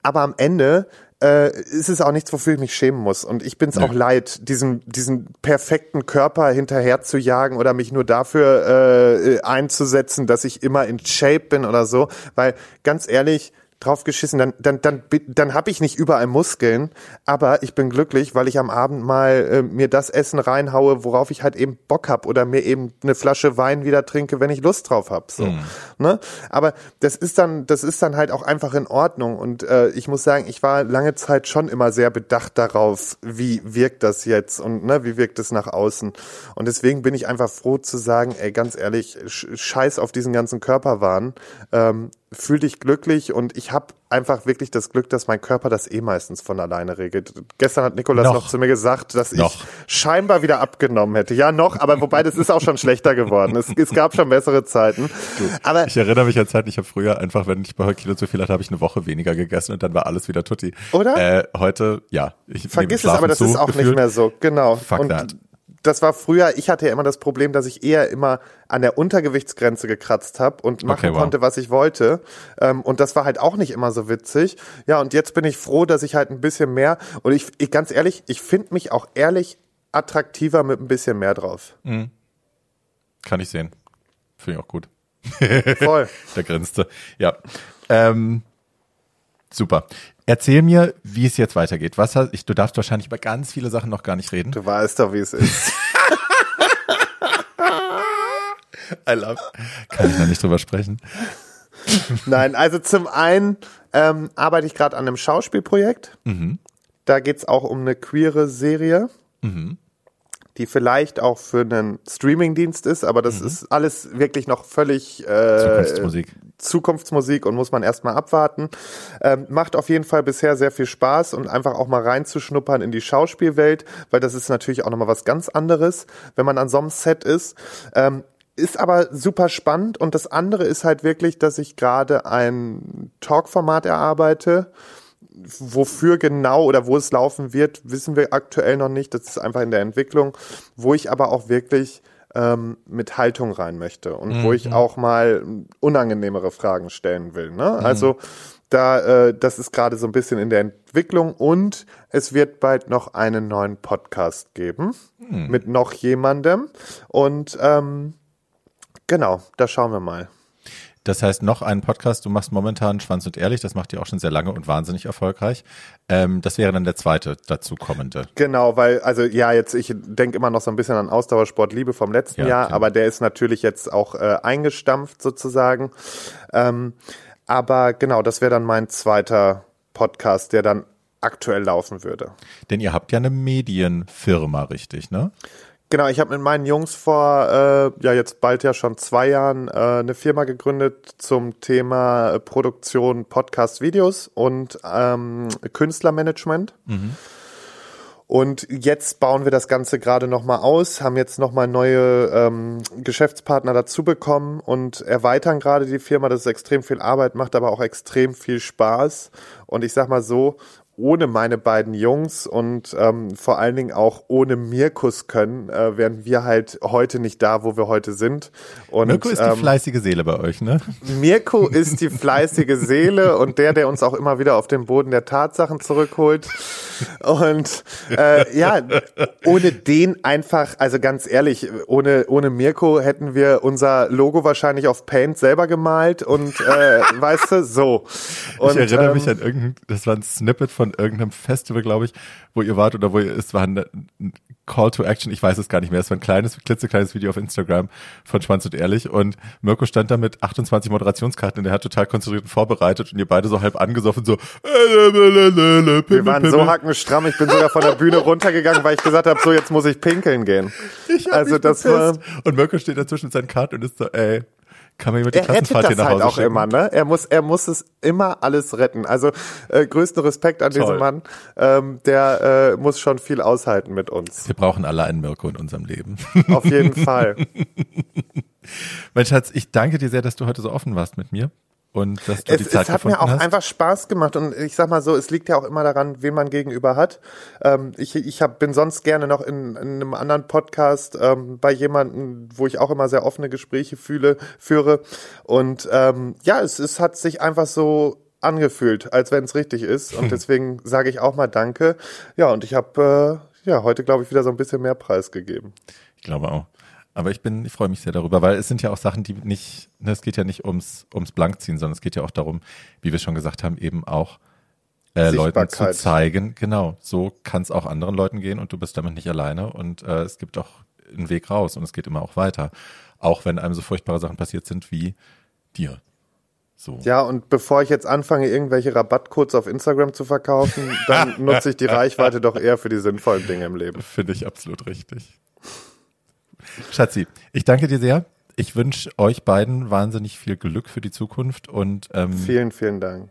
Speaker 3: Aber am Ende äh, ist es auch nichts, wofür ich mich schämen muss. Und ich bin es ja. auch leid, diesen, diesen perfekten Körper hinterher zu jagen oder mich nur dafür äh, einzusetzen, dass ich immer in Shape bin oder so. Weil ganz ehrlich, drauf geschissen, dann, dann, dann, dann habe ich nicht überall Muskeln, aber ich bin glücklich, weil ich am Abend mal äh, mir das Essen reinhaue, worauf ich halt eben Bock hab oder mir eben eine Flasche Wein wieder trinke, wenn ich Lust drauf hab. So. Mhm. Ne? Aber das ist dann, das ist dann halt auch einfach in Ordnung. Und äh, ich muss sagen, ich war lange Zeit schon immer sehr bedacht darauf, wie wirkt das jetzt und ne, wie wirkt es nach außen. Und deswegen bin ich einfach froh zu sagen, ey, ganz ehrlich, scheiß auf diesen ganzen Körperwahn. Ähm, fühl dich glücklich und ich habe einfach wirklich das Glück, dass mein Körper das eh meistens von alleine regelt. Gestern hat Nikolas noch, noch zu mir gesagt, dass noch. ich scheinbar wieder abgenommen hätte. Ja, noch, aber wobei das ist auch schon schlechter geworden. Es, es gab schon bessere Zeiten.
Speaker 1: Aber ich erinnere mich an Zeiten, ich habe früher einfach, wenn ich bei Kilo zu viel hatte, habe ich eine Woche weniger gegessen und dann war alles wieder tutti.
Speaker 3: Oder?
Speaker 1: Äh, heute, ja.
Speaker 3: Ich Vergiss es, aber das zu, ist auch gefühlt. nicht mehr so. Genau.
Speaker 1: Fuck und that
Speaker 3: das war früher, ich hatte ja immer das Problem, dass ich eher immer an der Untergewichtsgrenze gekratzt habe und machen okay, wow. konnte, was ich wollte. Ähm, und das war halt auch nicht immer so witzig. Ja, und jetzt bin ich froh, dass ich halt ein bisschen mehr, und ich, ich ganz ehrlich, ich finde mich auch ehrlich attraktiver mit ein bisschen mehr drauf. Mhm.
Speaker 1: Kann ich sehen. Finde ich auch gut.
Speaker 3: Voll.
Speaker 1: Der grinste. Ja. Ähm, super. Erzähl mir, wie es jetzt weitergeht. Was hast, ich, du darfst wahrscheinlich über ganz viele Sachen noch gar nicht reden.
Speaker 3: Du weißt doch, wie es ist.
Speaker 1: I love. Kann ich noch nicht drüber sprechen.
Speaker 3: Nein, also zum einen ähm, arbeite ich gerade an einem Schauspielprojekt. Mhm. Da geht's auch um eine queere Serie. Mhm die vielleicht auch für einen Streamingdienst ist, aber das mhm. ist alles wirklich noch völlig
Speaker 1: äh, Zukunftsmusik.
Speaker 3: Zukunftsmusik und muss man erstmal abwarten. Ähm, macht auf jeden Fall bisher sehr viel Spaß und einfach auch mal reinzuschnuppern in die Schauspielwelt, weil das ist natürlich auch nochmal was ganz anderes, wenn man an so einem Set ist. Ähm, ist aber super spannend und das andere ist halt wirklich, dass ich gerade ein Talkformat erarbeite, wofür genau oder wo es laufen wird, wissen wir aktuell noch nicht. Das ist einfach in der Entwicklung, wo ich aber auch wirklich ähm, mit Haltung rein möchte und mhm. wo ich mhm. auch mal unangenehmere Fragen stellen will. Ne? Mhm. Also da, äh, das ist gerade so ein bisschen in der Entwicklung und es wird bald noch einen neuen Podcast geben mhm. mit noch jemandem und ähm, genau, da schauen wir mal.
Speaker 1: Das heißt, noch einen Podcast, du machst momentan Schwanz und Ehrlich, das macht ihr auch schon sehr lange und wahnsinnig erfolgreich. Ähm, das wäre dann der zweite dazu kommende.
Speaker 3: Genau, weil, also ja, jetzt, ich denke immer noch so ein bisschen an Ausdauersport Liebe vom letzten ja, Jahr, klar. aber der ist natürlich jetzt auch äh, eingestampft sozusagen. Ähm, aber genau, das wäre dann mein zweiter Podcast, der dann aktuell laufen würde.
Speaker 1: Denn ihr habt ja eine Medienfirma, richtig, ne?
Speaker 3: Genau, ich habe mit meinen Jungs vor, äh, ja jetzt bald ja schon zwei Jahren, äh, eine Firma gegründet zum Thema äh, Produktion Podcast-Videos und ähm, Künstlermanagement. Mhm. Und jetzt bauen wir das Ganze gerade nochmal aus, haben jetzt nochmal neue ähm, Geschäftspartner dazu bekommen und erweitern gerade die Firma. Das ist extrem viel Arbeit, macht aber auch extrem viel Spaß. Und ich sag mal so, ohne meine beiden Jungs und ähm, vor allen Dingen auch ohne Mirkus können, äh, wären wir halt heute nicht da, wo wir heute sind. Und,
Speaker 1: Mirko ist ähm, die fleißige Seele bei euch, ne?
Speaker 3: Mirko ist die fleißige Seele und der, der uns auch immer wieder auf den Boden der Tatsachen zurückholt. Und äh, ja, ohne den einfach, also ganz ehrlich, ohne, ohne Mirko hätten wir unser Logo wahrscheinlich auf Paint selber gemalt und äh, weißt du, so.
Speaker 1: Und, ich erinnere ähm, mich an irgendein, das war ein Snippet von irgendeinem Festival, glaube ich, wo ihr wart oder wo ihr, es war ein Call to Action, ich weiß es gar nicht mehr, es war ein kleines, klitzekleines Video auf Instagram von Schwanz und Ehrlich und Mirko stand da mit 28 Moderationskarten und der hat total konzentriert und vorbereitet und ihr beide so halb angesoffen so
Speaker 3: Wir waren so hackenstramm, ich bin sogar von der Bühne runtergegangen, weil ich gesagt habe, so jetzt muss ich pinkeln gehen.
Speaker 1: Ich also das war und Mirko steht dazwischen mit seinen Karten und ist so, ey, kann man mit die
Speaker 3: er Klassenfahrt hier nach halt halt auch schicken. immer, ne? Er muss, er muss es immer alles retten. Also äh, größten Respekt an Toll. diesen Mann. Ähm, der äh, muss schon viel aushalten mit uns.
Speaker 1: Wir brauchen alle einen Mirko in unserem Leben.
Speaker 3: Auf jeden Fall.
Speaker 1: mein Schatz, ich danke dir sehr, dass du heute so offen warst mit mir und dass du
Speaker 3: es,
Speaker 1: die Zeit
Speaker 3: Es hat mir auch
Speaker 1: hast.
Speaker 3: einfach Spaß gemacht und ich sag mal so, es liegt ja auch immer daran, wen man gegenüber hat. Ähm, ich ich hab, bin sonst gerne noch in, in einem anderen Podcast ähm, bei jemandem, wo ich auch immer sehr offene Gespräche fühle, führe und ähm, ja, es, es hat sich einfach so angefühlt, als wenn es richtig ist und deswegen sage ich auch mal Danke. Ja, und ich habe äh, ja heute glaube ich wieder so ein bisschen mehr Preis gegeben.
Speaker 1: Ich glaube auch. Aber ich bin, ich freue mich sehr darüber, weil es sind ja auch Sachen, die nicht, ne, es geht ja nicht ums, ums Blankziehen, sondern es geht ja auch darum, wie wir schon gesagt haben, eben auch äh, Leuten zu zeigen, genau, so kann es auch anderen Leuten gehen und du bist damit nicht alleine und äh, es gibt auch einen Weg raus und es geht immer auch weiter. Auch wenn einem so furchtbare Sachen passiert sind wie dir. So.
Speaker 3: Ja, und bevor ich jetzt anfange, irgendwelche Rabattcodes auf Instagram zu verkaufen, dann nutze ich die Reichweite doch eher für die sinnvollen Dinge im Leben.
Speaker 1: Finde ich absolut richtig. Schatzi, ich danke dir sehr. Ich wünsche euch beiden wahnsinnig viel Glück für die Zukunft und ähm,
Speaker 3: vielen, vielen Dank.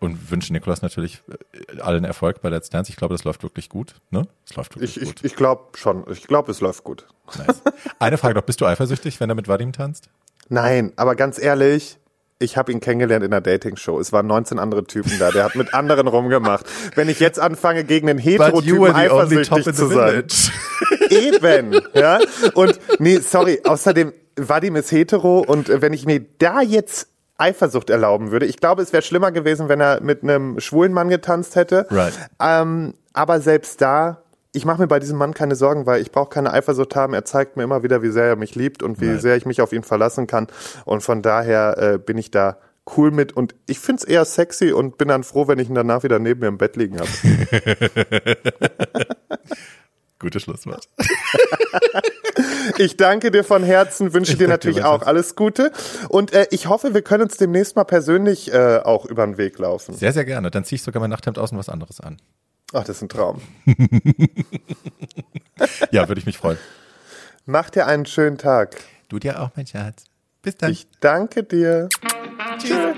Speaker 1: Und wünsche Nikolas natürlich äh, allen Erfolg bei Let's Dance. Ich glaube, das läuft wirklich gut. Ne? Es läuft
Speaker 3: wirklich ich, gut. Ich, ich glaube schon. Ich glaube, es läuft gut.
Speaker 1: Nice. Eine Frage noch: Bist du eifersüchtig, wenn er mit Vadim tanzt?
Speaker 3: Nein, aber ganz ehrlich, ich habe ihn kennengelernt in einer Dating-Show. Es waren 19 andere Typen da. Der hat mit anderen rumgemacht. Wenn ich jetzt anfange, gegen einen Heterotypen eifersüchtig zu sein. Eben, ja. Und nee, sorry, außerdem, Vadim ist hetero und wenn ich mir da jetzt Eifersucht erlauben würde. Ich glaube, es wäre schlimmer gewesen, wenn er mit einem schwulen Mann getanzt hätte.
Speaker 1: Right.
Speaker 3: Ähm, aber selbst da, ich mache mir bei diesem Mann keine Sorgen, weil ich brauche keine Eifersucht haben. Er zeigt mir immer wieder, wie sehr er mich liebt und wie right. sehr ich mich auf ihn verlassen kann. Und von daher äh, bin ich da cool mit und ich find's eher sexy und bin dann froh, wenn ich ihn danach wieder neben mir im Bett liegen habe.
Speaker 1: Gutes Schlusswort.
Speaker 3: ich danke dir von Herzen, wünsche ich dir natürlich auch alles Gute und äh, ich hoffe, wir können uns demnächst mal persönlich äh, auch über den Weg laufen.
Speaker 1: Sehr, sehr gerne. Dann ziehe ich sogar mein Nachthemd aus und was anderes an.
Speaker 3: Ach, das ist ein Traum.
Speaker 1: ja, würde ich mich freuen.
Speaker 3: Mach dir einen schönen Tag.
Speaker 1: Du dir auch, mein Schatz. Bis dann.
Speaker 3: Ich danke dir. Tschüss.